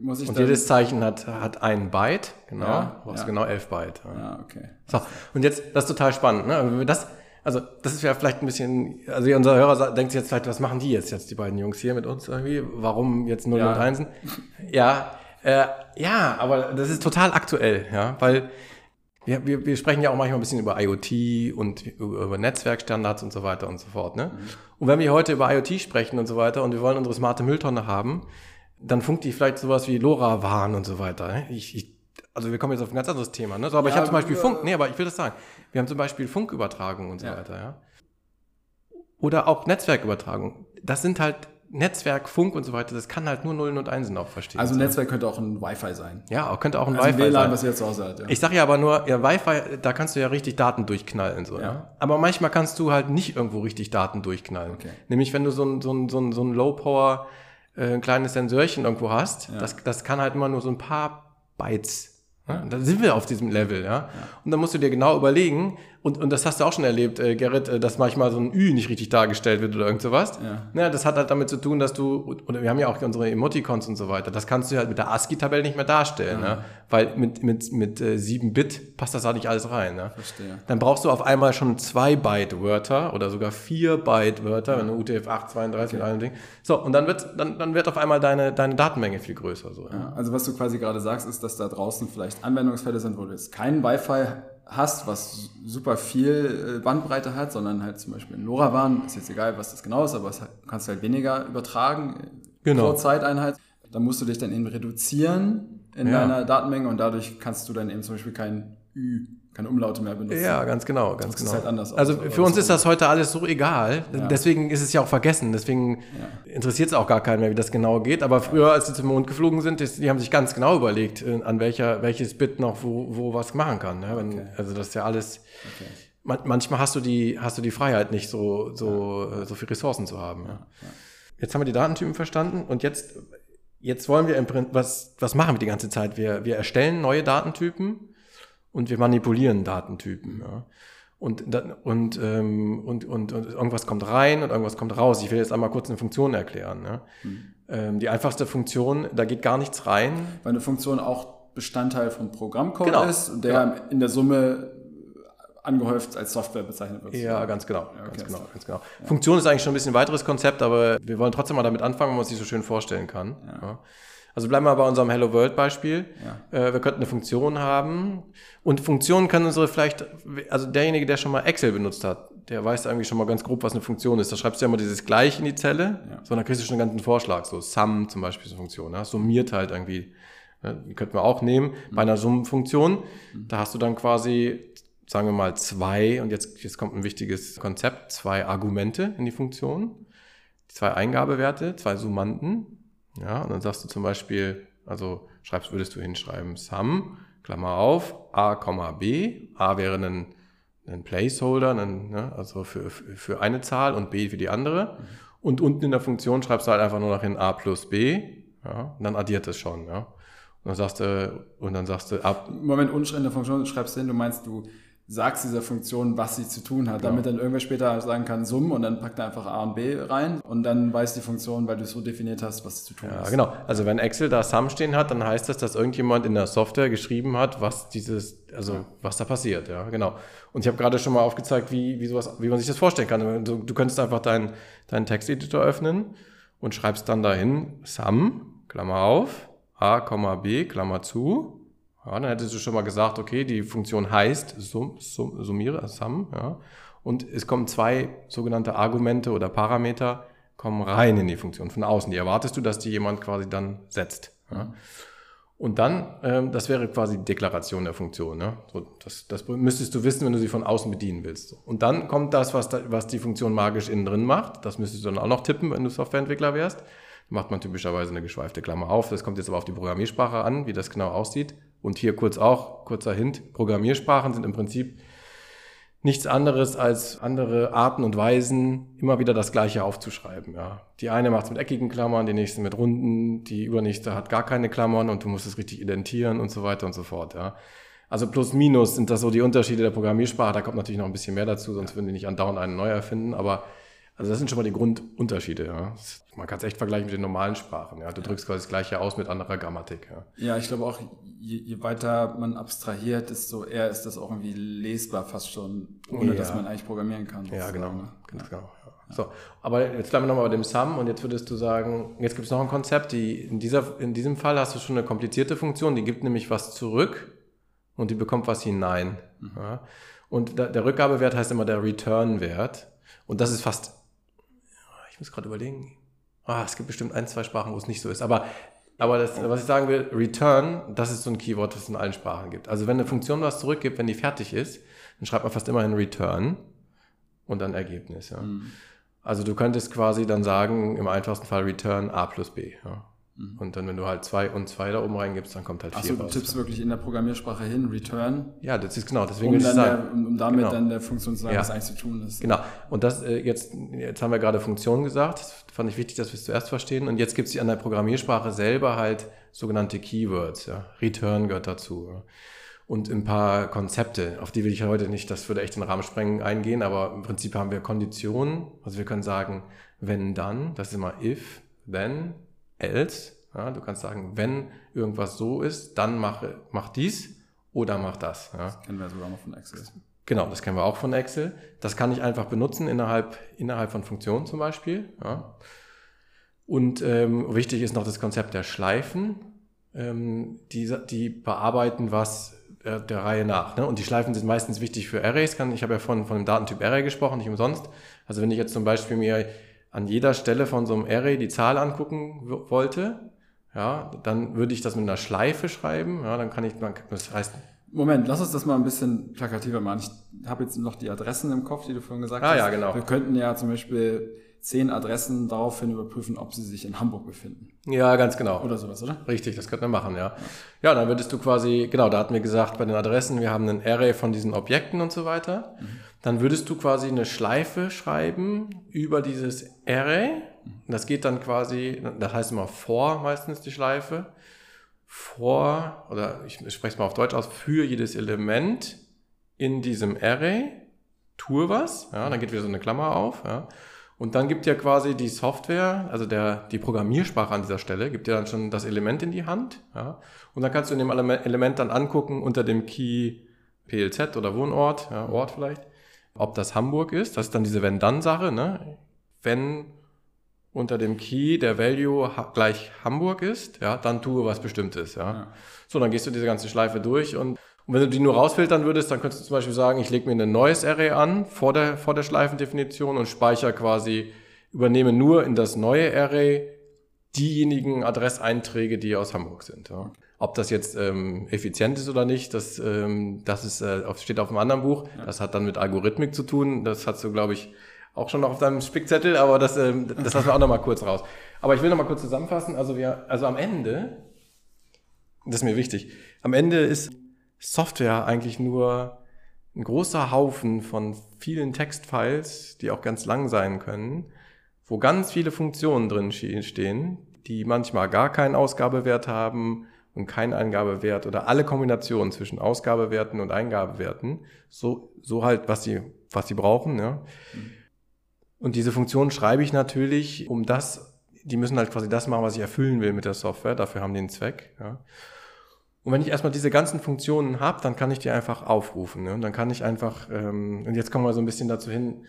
Muss ich und jedes Zeichen hat, hat ein Byte, genau. Ja, du ja. genau 11 Byte. Ja. ja, okay. So, und jetzt, das ist total spannend. Ne? Wenn wir das also das ist ja vielleicht ein bisschen, also unser Hörer denkt sich jetzt vielleicht, was machen die jetzt, jetzt die beiden Jungs hier mit uns irgendwie? Warum jetzt 0 ja. und 1? Ja, äh, ja, aber das ist total aktuell, ja, weil wir, wir, wir sprechen ja auch manchmal ein bisschen über IoT und über Netzwerkstandards und so weiter und so fort. Ne? Mhm. Und wenn wir heute über IoT sprechen und so weiter und wir wollen unsere smarte Mülltonne haben, dann funkt die vielleicht sowas wie LoRaWAN und so weiter. Ne? Ich, ich also wir kommen jetzt auf ein ganz anderes Thema, ne? So, aber ja, ich habe zum Beispiel Funk, nee, aber ich will das sagen. Wir haben zum Beispiel Funkübertragung und so ja. weiter, ja. Oder auch Netzwerkübertragung. Das sind halt Netzwerk, Funk und so weiter, das kann halt nur Nullen und Einsen auch verstehen. Also Netzwerk könnte auch ein Wi-Fi sein. Ja, könnte auch ein also Wi-Fi WLAN, sein. was ihr jetzt auch sagt, ja. Ich sage ja aber nur, ja, Wi-Fi, da kannst du ja richtig Daten durchknallen. So, ja. ja. Aber manchmal kannst du halt nicht irgendwo richtig Daten durchknallen. Okay. Nämlich wenn du so ein, so ein, so ein, so ein Low-Power, äh, ein kleines Sensorchen irgendwo hast, ja. das, das kann halt immer nur so ein paar Bytes ja, da sind wir auf diesem Level, ja. Und dann musst du dir genau überlegen, und, und das hast du auch schon erlebt, äh, Gerrit, äh, dass manchmal so ein Ü nicht richtig dargestellt wird oder irgend sowas. Ja. ja. Das hat halt damit zu tun, dass du, oder wir haben ja auch unsere Emoticons und so weiter, das kannst du halt mit der ASCII-Tabelle nicht mehr darstellen, ja. ne? weil mit, mit, mit äh, 7 Bit passt das da nicht alles rein. Ne? Verstehe. Dann brauchst du auf einmal schon 2 Byte-Wörter oder sogar 4 Byte-Wörter, ja. wenn du UTF-8, 32 okay. und allem Ding. So, und dann wird, dann, dann wird auf einmal deine, deine Datenmenge viel größer. So, ja. Also was du quasi gerade sagst, ist, dass da draußen vielleicht Anwendungsfälle sind, wo du jetzt keinen Wi-Fi hast, was super viel äh, Bandbreite hat, sondern halt zum Beispiel in LoRaWAN, ist jetzt egal, was das genau ist, aber es kannst du halt weniger übertragen äh, genau. pro Zeiteinheit. Da musst du dich dann eben reduzieren in ja. deiner Datenmenge und dadurch kannst du dann eben zum Beispiel kein Ü keine Umlaute mehr benutzen. Ja, ganz genau, ganz das genau. Halt anders also aus, für uns ist das heute alles so egal. Ja. Deswegen ist es ja auch vergessen. Deswegen ja. interessiert es auch gar keinen mehr, wie das genau geht. Aber früher, als sie zum Mond geflogen sind, die haben sich ganz genau überlegt, äh, an welcher, welches Bit noch wo, wo was machen kann. Ne? Wenn, okay. Also das ist ja alles. Okay. Man, manchmal hast du die, hast du die Freiheit nicht, so, so, ja. Äh, so viel Ressourcen zu haben. Jetzt haben wir die Datentypen verstanden und jetzt, jetzt wollen wir im Prinzip, was, was machen wir die ganze Zeit? Wir, wir erstellen neue Datentypen und wir manipulieren Datentypen. Ja. Und, und, ähm, und, und, und irgendwas kommt rein und irgendwas kommt raus. Ich will jetzt einmal kurz eine Funktion erklären. Ja. Mhm. Ähm, die einfachste Funktion, da geht gar nichts rein. Weil eine Funktion auch Bestandteil vom Programmcode genau. ist, der ja. in der Summe angehäuft als Software bezeichnet wird. Ja, ganz genau. Ja, okay, ganz genau, ganz genau. Ja. Funktion ist eigentlich schon ein bisschen ein weiteres Konzept, aber wir wollen trotzdem mal damit anfangen, wo man sich so schön vorstellen kann. Ja. Also bleiben wir bei unserem Hello World Beispiel. Ja. Äh, wir könnten eine Funktion haben und Funktionen können unsere vielleicht, also derjenige, der schon mal Excel benutzt hat, der weiß eigentlich schon mal ganz grob, was eine Funktion ist. Da schreibst du ja immer dieses Gleich in die Zelle, ja. so dann kriegst du schon einen ganzen Vorschlag, so Sum zum Beispiel so eine Funktion, ja? summiert halt irgendwie. Ne? Die könnten wir auch nehmen mhm. bei einer Summenfunktion. Mhm. Da hast du dann quasi sagen wir mal zwei, und jetzt, jetzt kommt ein wichtiges Konzept, zwei Argumente in die Funktion, zwei Eingabewerte, zwei Summanden, ja, und dann sagst du zum Beispiel, also schreibst, würdest du hinschreiben sum, Klammer auf, a, b. a wäre ein, ein Placeholder, ein, ne, also für, für eine Zahl und b für die andere. Mhm. Und unten in der Funktion schreibst du halt einfach nur noch in a plus b, ja, und dann addiert es schon, ja. Und dann sagst du, und dann sagst du ab. Moment, unten in der Funktion schreibst du hin, du meinst, du sagst dieser Funktion, was sie zu tun hat, damit dann irgendwer später sagen kann, Summen und dann packt er einfach A und B rein und dann weiß die Funktion, weil du es so definiert hast, was sie zu tun ja, hat. Ja, genau. Also wenn Excel da Sum stehen hat, dann heißt das, dass irgendjemand in der Software geschrieben hat, was dieses, also ja. was da passiert, ja, genau. Und ich habe gerade schon mal aufgezeigt, wie, wie sowas, wie man sich das vorstellen kann. Du, du könntest einfach deinen deinen Texteditor öffnen und schreibst dann dahin Sum, Klammer auf, A, B, Klammer zu, ja, dann hättest du schon mal gesagt, okay, die Funktion heißt sum, sum, summiere, sum, ja. Und es kommen zwei sogenannte Argumente oder Parameter kommen rein in die Funktion von außen. Die erwartest du, dass die jemand quasi dann setzt. Ja. Und dann, ähm, das wäre quasi die Deklaration der Funktion. Ne? So, das, das müsstest du wissen, wenn du sie von außen bedienen willst. Und dann kommt das, was, da, was die Funktion magisch innen drin macht. Das müsstest du dann auch noch tippen, wenn du Softwareentwickler wärst. Macht man typischerweise eine geschweifte Klammer auf. Das kommt jetzt aber auf die Programmiersprache an, wie das genau aussieht. Und hier kurz auch, kurzer Hint, Programmiersprachen sind im Prinzip nichts anderes als andere Arten und Weisen, immer wieder das Gleiche aufzuschreiben. Ja. Die eine macht es mit eckigen Klammern, die nächste mit runden, die übernächste hat gar keine Klammern und du musst es richtig identieren und so weiter und so fort. Ja. Also plus minus sind das so die Unterschiede der Programmiersprache. Da kommt natürlich noch ein bisschen mehr dazu, sonst würden die nicht andauernd eine neu erfinden. Aber also das sind schon mal die Grundunterschiede. Ja. Man kann es echt vergleichen mit den normalen Sprachen. Ja. Du drückst quasi das Gleiche aus mit anderer Grammatik. Ja, ja ich glaube auch, je, je, weiter man abstrahiert, desto eher ist das auch irgendwie lesbar fast schon, ohne dass man eigentlich programmieren kann. Ja, genau. Ne? Genau. So, aber jetzt bleiben wir nochmal bei dem Sum und jetzt würdest du sagen, jetzt gibt es noch ein Konzept, die in, dieser, in diesem Fall hast du schon eine komplizierte Funktion, die gibt nämlich was zurück und die bekommt was hinein. Mhm. Ja. Und der Rückgabewert heißt immer der Return-Wert. Und das ist fast ich muss gerade überlegen. Ah, es gibt bestimmt ein, zwei Sprachen, wo es nicht so ist. Aber, aber das, was ich sagen will, Return, das ist so ein Keyword, das es in allen Sprachen gibt. Also wenn eine Funktion was zurückgibt, wenn die fertig ist, dann schreibt man fast immer ein Return und dann Ergebnis. Ja. Mhm. Also du könntest quasi dann sagen, im einfachsten Fall Return A plus B. Ja. Mhm. Und dann, wenn du halt zwei und zwei da oben reingibst, dann kommt halt vier Achso, du tippst wirklich in der Programmiersprache hin, Return. Ja, das ist genau, deswegen um, dann sagen, der, um, damit genau. dann der Funktion zu sagen, ja. was eigentlich zu tun ist. Genau. Und das, äh, jetzt, jetzt haben wir gerade Funktion gesagt. Das fand ich wichtig, dass wir es zuerst verstehen. Und jetzt gibt es an der Programmiersprache selber halt sogenannte Keywords. Ja. Return gehört dazu. Ja. Und ein paar Konzepte, auf die will ich heute nicht, das würde echt den Rahmen sprengen, eingehen, aber im Prinzip haben wir Konditionen. Also wir können sagen, wenn dann, das ist immer if, then, else. Ja, du kannst sagen, wenn irgendwas so ist, dann mach, mach dies oder mach das. Ja. Das kennen wir sogar noch von Excel. Genau, das kennen wir auch von Excel. Das kann ich einfach benutzen innerhalb, innerhalb von Funktionen zum Beispiel. Ja. Und ähm, wichtig ist noch das Konzept der Schleifen. Ähm, die, die bearbeiten was äh, der Reihe nach. Ne? Und die Schleifen sind meistens wichtig für Arrays. Kann, ich habe ja von, von dem Datentyp Array gesprochen, nicht umsonst. Also wenn ich jetzt zum Beispiel mir an jeder Stelle von so einem Array die Zahl angucken wollte, ja, dann würde ich das mit einer Schleife schreiben, ja, dann kann ich, das heißt... Moment, lass uns das mal ein bisschen plakativer machen. Ich habe jetzt noch die Adressen im Kopf, die du vorhin gesagt ah, hast. Ja, genau. Wir könnten ja zum Beispiel zehn Adressen daraufhin überprüfen, ob sie sich in Hamburg befinden. Ja, ganz genau. Oder sowas, oder? Richtig, das könnten wir machen, ja. Ja, dann würdest du quasi, genau, da hatten wir gesagt, bei den Adressen, wir haben einen Array von diesen Objekten und so weiter. Mhm dann würdest du quasi eine Schleife schreiben über dieses Array. Das geht dann quasi, das heißt immer vor meistens die Schleife. Vor, oder ich spreche es mal auf Deutsch aus, für jedes Element in diesem Array tue was. Ja, dann geht wieder so eine Klammer auf. Ja. Und dann gibt ja quasi die Software, also der, die Programmiersprache an dieser Stelle, gibt dir dann schon das Element in die Hand. Ja. Und dann kannst du in dem Element dann angucken unter dem Key PLZ oder Wohnort, ja, Ort vielleicht ob das Hamburg ist. Das ist dann diese Wenn-Dann-Sache. Ne? Wenn unter dem Key der Value ha gleich Hamburg ist, ja, dann tue was Bestimmtes. Ja. ja. So, dann gehst du diese ganze Schleife durch und, und wenn du die nur rausfiltern würdest, dann könntest du zum Beispiel sagen, ich lege mir ein neues Array an vor der, vor der Schleifendefinition und speichere quasi, übernehme nur in das neue Array diejenigen Adresseinträge, die aus Hamburg sind. Ja. Ob das jetzt ähm, effizient ist oder nicht, das, ähm, das ist, äh, steht auf einem anderen Buch. Ja. Das hat dann mit Algorithmik zu tun. Das hast du, glaube ich, auch schon noch auf deinem Spickzettel, aber das, ähm, das lassen wir auch noch mal kurz raus. Aber ich will noch mal kurz zusammenfassen. Also wir, also am Ende das ist mir wichtig. Am Ende ist Software eigentlich nur ein großer Haufen von vielen Textfiles, die auch ganz lang sein können, wo ganz viele Funktionen drin stehen, die manchmal gar keinen Ausgabewert haben und keinen Eingabewert oder alle Kombinationen zwischen Ausgabewerten und Eingabewerten, so, so halt, was sie, was sie brauchen, ja. Und diese Funktionen schreibe ich natürlich, um das, die müssen halt quasi das machen, was ich erfüllen will mit der Software, dafür haben die einen Zweck, ja. Und wenn ich erstmal diese ganzen Funktionen habe, dann kann ich die einfach aufrufen. Ne? Und dann kann ich einfach, ähm, und jetzt kommen wir so ein bisschen dazu hin,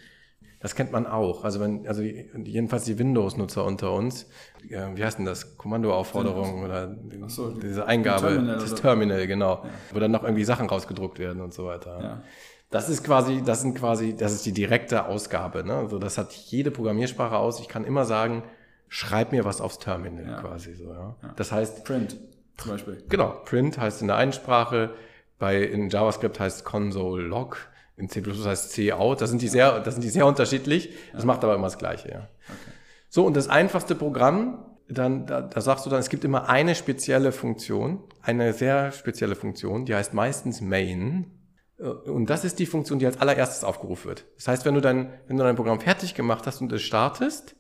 das kennt man auch. Also wenn, also jedenfalls die Windows-Nutzer unter uns, wie heißt denn das? Kommandoaufforderung oder so, diese Eingabe, Terminal das Terminal, genau. Ja. Wo dann noch irgendwie Sachen rausgedruckt werden und so weiter. Ja. Das ist quasi, das sind quasi, das ist die direkte Ausgabe. Ne? Also das hat jede Programmiersprache aus. Ich kann immer sagen, schreib mir was aufs Terminal ja. quasi so. Ja? Das heißt Print zum Beispiel. Genau, Print heißt in der einen Sprache, bei in JavaScript heißt Console Log, in C++ heißt C out. Das sind die sehr, das sind die sehr unterschiedlich. Das ja. macht aber immer das Gleiche, ja. Okay. So, und das einfachste Programm, dann, da, da sagst du dann, es gibt immer eine spezielle Funktion, eine sehr spezielle Funktion, die heißt meistens Main. Und das ist die Funktion, die als allererstes aufgerufen wird. Das heißt, wenn du dein, wenn du dein Programm fertig gemacht hast und es startest,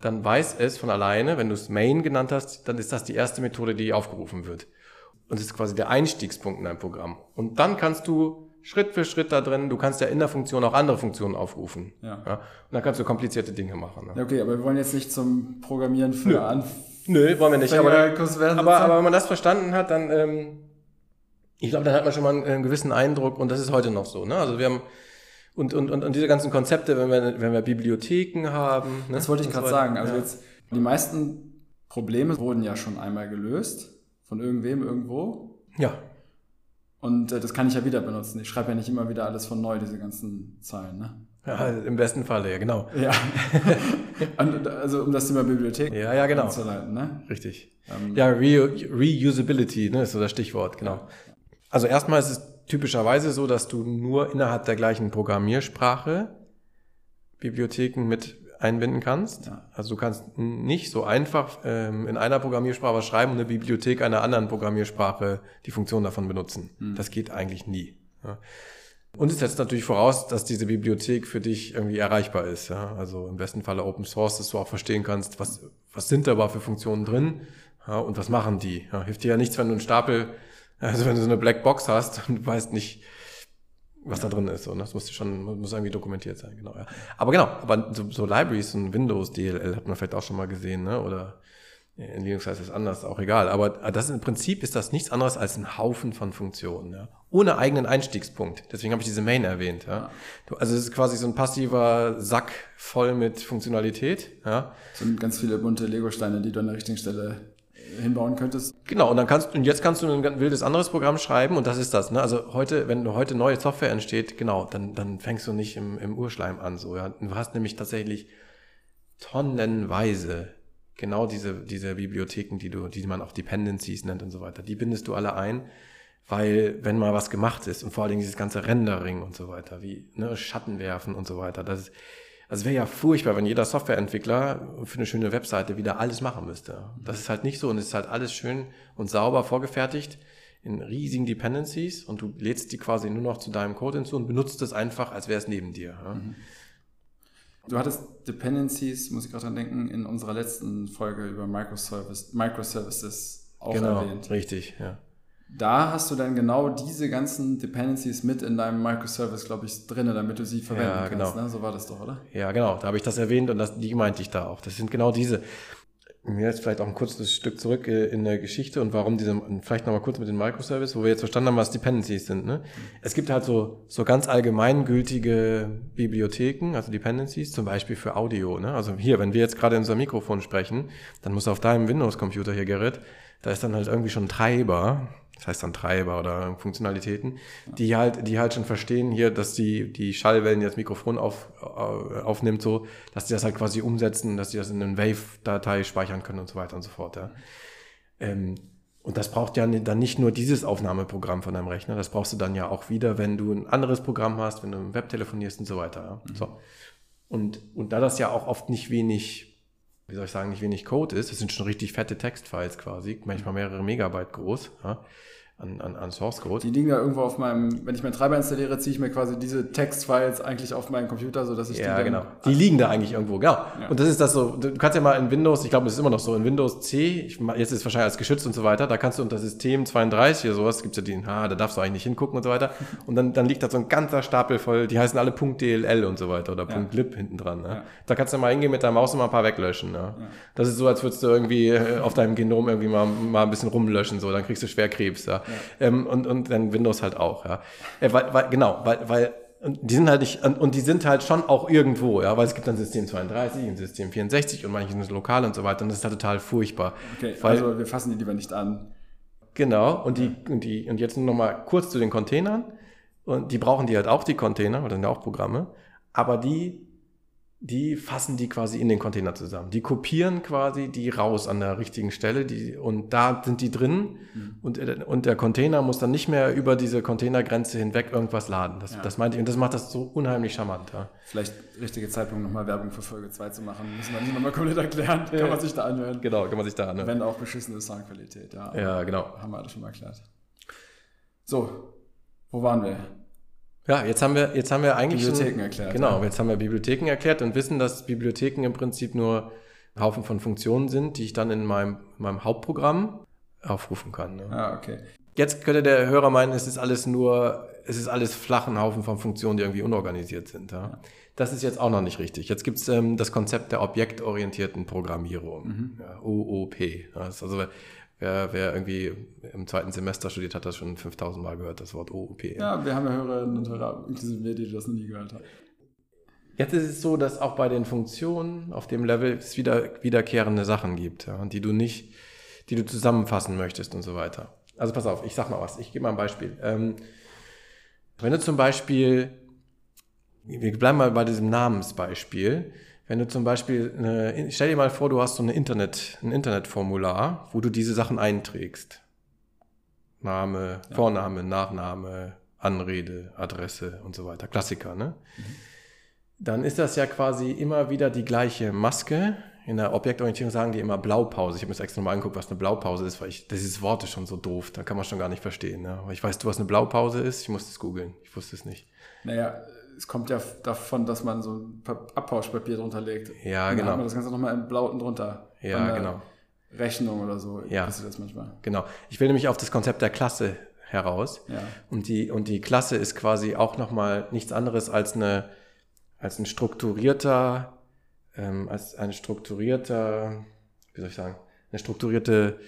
dann weiß es von alleine, wenn du es Main genannt hast, dann ist das die erste Methode, die aufgerufen wird. Und das ist quasi der Einstiegspunkt in dein Programm. Und dann kannst du Schritt für Schritt da drin, du kannst ja in der Funktion auch andere Funktionen aufrufen. Ja. ja? Und dann kannst du komplizierte Dinge machen. Ne? Ja, okay, aber wir wollen jetzt nicht zum Programmieren für Nö. Anf Nö, wollen wir nicht. Aber, aber, aber, wenn man das verstanden hat, dann, ähm, ich glaube, dann hat man schon mal einen, einen gewissen Eindruck und das ist heute noch so. Ne? Also wir haben und, und, und, und diese ganzen Konzepte, wenn wir, wenn wir Bibliotheken haben. Ne? Das wollte ich gerade sagen. Also ja. jetzt, die meisten Probleme wurden ja schon einmal gelöst. Von irgendwem irgendwo. Ja. Und äh, das kann ich ja wieder benutzen. Ich schreibe ja nicht immer wieder alles von neu, diese ganzen Zeilen. Ne? Ja, im besten Falle, ja, genau. Ja. also um das Thema Bibliothek ja, ja, genau. anzuleiten, ne? Richtig. Ähm, ja, Re Reusability, ne, ist so das Stichwort, genau. Also erstmal ist es typischerweise so, dass du nur innerhalb der gleichen Programmiersprache Bibliotheken mit einbinden kannst. Ja. Also du kannst nicht so einfach ähm, in einer Programmiersprache schreiben und eine Bibliothek einer anderen Programmiersprache die Funktion davon benutzen. Mhm. Das geht eigentlich nie. Ja. Und es setzt natürlich voraus, dass diese Bibliothek für dich irgendwie erreichbar ist. Ja? Also im besten Falle Open Source, dass du auch verstehen kannst, was, was sind da aber für Funktionen drin ja, und was machen die. Ja, hilft dir ja nichts, wenn du einen Stapel also wenn du so eine Blackbox hast und du weißt nicht, was da drin ist. So, ne? Das muss schon, muss irgendwie dokumentiert sein, genau. Ja. Aber genau, aber so, so Libraries und Windows DLL hat man vielleicht auch schon mal gesehen, ne? Oder in Linux heißt es anders, auch egal. Aber das ist, im Prinzip ist das nichts anderes als ein Haufen von Funktionen, ja? ohne eigenen Einstiegspunkt. Deswegen habe ich diese Main erwähnt. Ja? Du, also es ist quasi so ein passiver Sack voll mit Funktionalität. Ja? Es sind ganz viele bunte Lego-Steine, die du an der richtigen Stelle hinbauen könntest. Genau, und dann kannst und jetzt kannst du ein wildes anderes Programm schreiben und das ist das. Ne? Also heute, wenn heute neue Software entsteht, genau, dann, dann fängst du nicht im, im Urschleim an. So, ja? Du hast nämlich tatsächlich tonnenweise genau diese, diese Bibliotheken, die du, die man auch Dependencies nennt und so weiter, die bindest du alle ein, weil wenn mal was gemacht ist und vor allen Dingen dieses ganze Rendering und so weiter, wie ne, Schatten werfen und so weiter, das ist, also wäre ja furchtbar, wenn jeder Softwareentwickler für eine schöne Webseite wieder alles machen müsste. Das ist halt nicht so und es ist halt alles schön und sauber vorgefertigt in riesigen Dependencies und du lädst die quasi nur noch zu deinem Code hinzu und benutzt es einfach, als wäre es neben dir. Mhm. Du hattest Dependencies, muss ich gerade dran denken, in unserer letzten Folge über Microservice, Microservices auch genau, erwähnt. Richtig, ja da hast du dann genau diese ganzen Dependencies mit in deinem Microservice, glaube ich, drin, damit du sie verwenden ja, genau. kannst. Ne? So war das doch, oder? Ja, genau. Da habe ich das erwähnt und das, die meinte ich da auch. Das sind genau diese. Jetzt vielleicht auch ein kurzes Stück zurück äh, in der Geschichte und warum diese, vielleicht nochmal kurz mit den Microservice, wo wir jetzt verstanden haben, was Dependencies sind. Ne? Es gibt halt so, so ganz allgemeingültige Bibliotheken, also Dependencies, zum Beispiel für Audio. Ne? Also hier, wenn wir jetzt gerade in unser Mikrofon sprechen, dann muss auf deinem Windows-Computer hier, Gerrit, da ist dann halt irgendwie schon ein Treiber, das heißt dann Treiber oder Funktionalitäten, die halt, die halt schon verstehen hier, dass die, die Schallwellen, die das Mikrofon auf, äh, aufnimmt, so, dass die das halt quasi umsetzen, dass die das in eine Wave-Datei speichern können und so weiter und so fort, ja. Ähm, und das braucht ja dann nicht nur dieses Aufnahmeprogramm von deinem Rechner, das brauchst du dann ja auch wieder, wenn du ein anderes Programm hast, wenn du im Web telefonierst und so weiter. Ja. Mhm. So. Und, und da das ja auch oft nicht wenig wie soll ich sagen, nicht wenig Code ist. Das sind schon richtig fette Textfiles quasi, manchmal mehrere Megabyte groß. Ja an, an, an Source Code. Die liegen da irgendwo auf meinem, wenn ich meinen Treiber installiere, ziehe ich mir quasi diese Textfiles eigentlich auf meinen Computer, sodass ich ja, die dann genau. Die liegen da eigentlich irgendwo, genau. Ja. Und das ist das so, du kannst ja mal in Windows, ich glaube, das ist immer noch so, in Windows C, ich, jetzt ist es wahrscheinlich als geschützt und so weiter, da kannst du unter System 32 oder sowas, gibt's ja die, ah, da darfst du eigentlich nicht hingucken und so weiter. Und dann, dann liegt da so ein ganzer Stapel voll, die heißen alle .dll und so weiter oder ja. .lib hinten dran. Ne? Ja. Da kannst du mal hingehen mit der Maus und mal ein paar weglöschen. Ne? Ja. Das ist so, als würdest du irgendwie äh, auf deinem Genom irgendwie mal, mal ein bisschen rumlöschen, so, dann kriegst du Schwerkrebs. Ja. Ähm, und und dann Windows halt auch, ja. Äh, weil, weil, genau, weil, weil die sind halt nicht, und die sind halt schon auch irgendwo, ja, weil es gibt dann System 32 und System 64 und manche sind lokal und so weiter und das ist halt total furchtbar. Okay, weil, also wir fassen die lieber nicht an. Genau, und die, und die, und jetzt nur noch mal kurz zu den Containern. Und die brauchen die halt auch, die Container, oder sind ja auch Programme. Aber die die fassen die quasi in den Container zusammen. Die kopieren quasi die raus an der richtigen Stelle die, und da sind die drin mhm. und, und der Container muss dann nicht mehr über diese Containergrenze hinweg irgendwas laden. Das, ja. das meinte ich und das macht das so unheimlich charmant. Ja. Vielleicht richtige Zeitpunkt nochmal Werbung für Folge 2 zu machen. Müssen wir nicht nochmal komplett erklären. Ja. Kann man sich da anhören. Genau, kann man sich da anhören. Wenn auch beschissene Soundqualität. Ja, ja genau. Haben wir alles schon mal erklärt. So, wo waren wir? Ja, jetzt haben wir, jetzt haben wir eigentlich. Bibliotheken schon, erklärt. Genau, ja. jetzt haben wir Bibliotheken erklärt und wissen, dass Bibliotheken im Prinzip nur Haufen von Funktionen sind, die ich dann in meinem, meinem Hauptprogramm aufrufen kann. Ne? Ah, okay. Jetzt könnte der Hörer meinen, es ist alles nur, es ist alles flachen Haufen von Funktionen, die irgendwie unorganisiert sind. Ja? Das ist jetzt auch noch nicht richtig. Jetzt gibt's ähm, das Konzept der objektorientierten Programmierung, mhm. ja, OOP. Also Wer, wer irgendwie im zweiten Semester studiert, hat das schon 5000 Mal gehört, das Wort OOP. Ja, wir haben ja Hörerinnen und Hörer, inklusive mir, die das noch nie gehört haben. Jetzt ist es so, dass auch bei den Funktionen auf dem Level es wieder wiederkehrende Sachen gibt, ja, die du nicht, die du zusammenfassen möchtest und so weiter. Also pass auf, ich sag mal was, ich gebe mal ein Beispiel. Ähm, wenn du zum Beispiel, wir bleiben mal bei diesem Namensbeispiel, wenn du zum Beispiel, eine, stell dir mal vor, du hast so eine Internet, ein Internetformular, wo du diese Sachen einträgst. Name, ja. Vorname, Nachname, Anrede, Adresse und so weiter. Klassiker, ne? Mhm. Dann ist das ja quasi immer wieder die gleiche Maske. In der Objektorientierung sagen die immer Blaupause. Ich habe mir das extra mal angeguckt, was eine Blaupause ist, weil ich, dieses Wort ist schon so doof, da kann man schon gar nicht verstehen. Ne? Aber ich weiß, du, was eine Blaupause ist, ich musste es googeln. Ich wusste es nicht. Naja, es kommt ja davon, dass man so Abpauschpapier drunter legt. Ja, genau. Dann hat man das Ganze nochmal im Blauten drunter. Ja, genau. Rechnung oder so. Ja. Passiert das manchmal. Genau. Ich will nämlich auf das Konzept der Klasse heraus. Ja. Und die, und die Klasse ist quasi auch nochmal nichts anderes als eine, als ein strukturierter, ähm, als ein strukturierter, wie soll ich sagen, eine strukturierte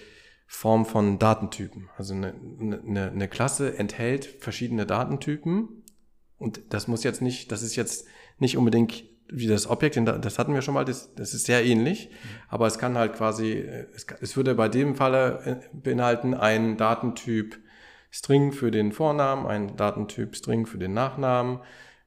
Form von Datentypen. Also eine, eine, eine Klasse enthält verschiedene Datentypen und das muss jetzt nicht, das ist jetzt nicht unbedingt wie das Objekt, das hatten wir schon mal, das, das ist sehr ähnlich, aber es kann halt quasi, es, es würde bei dem Falle äh, beinhalten ein Datentyp String für den Vornamen, ein Datentyp String für den Nachnamen,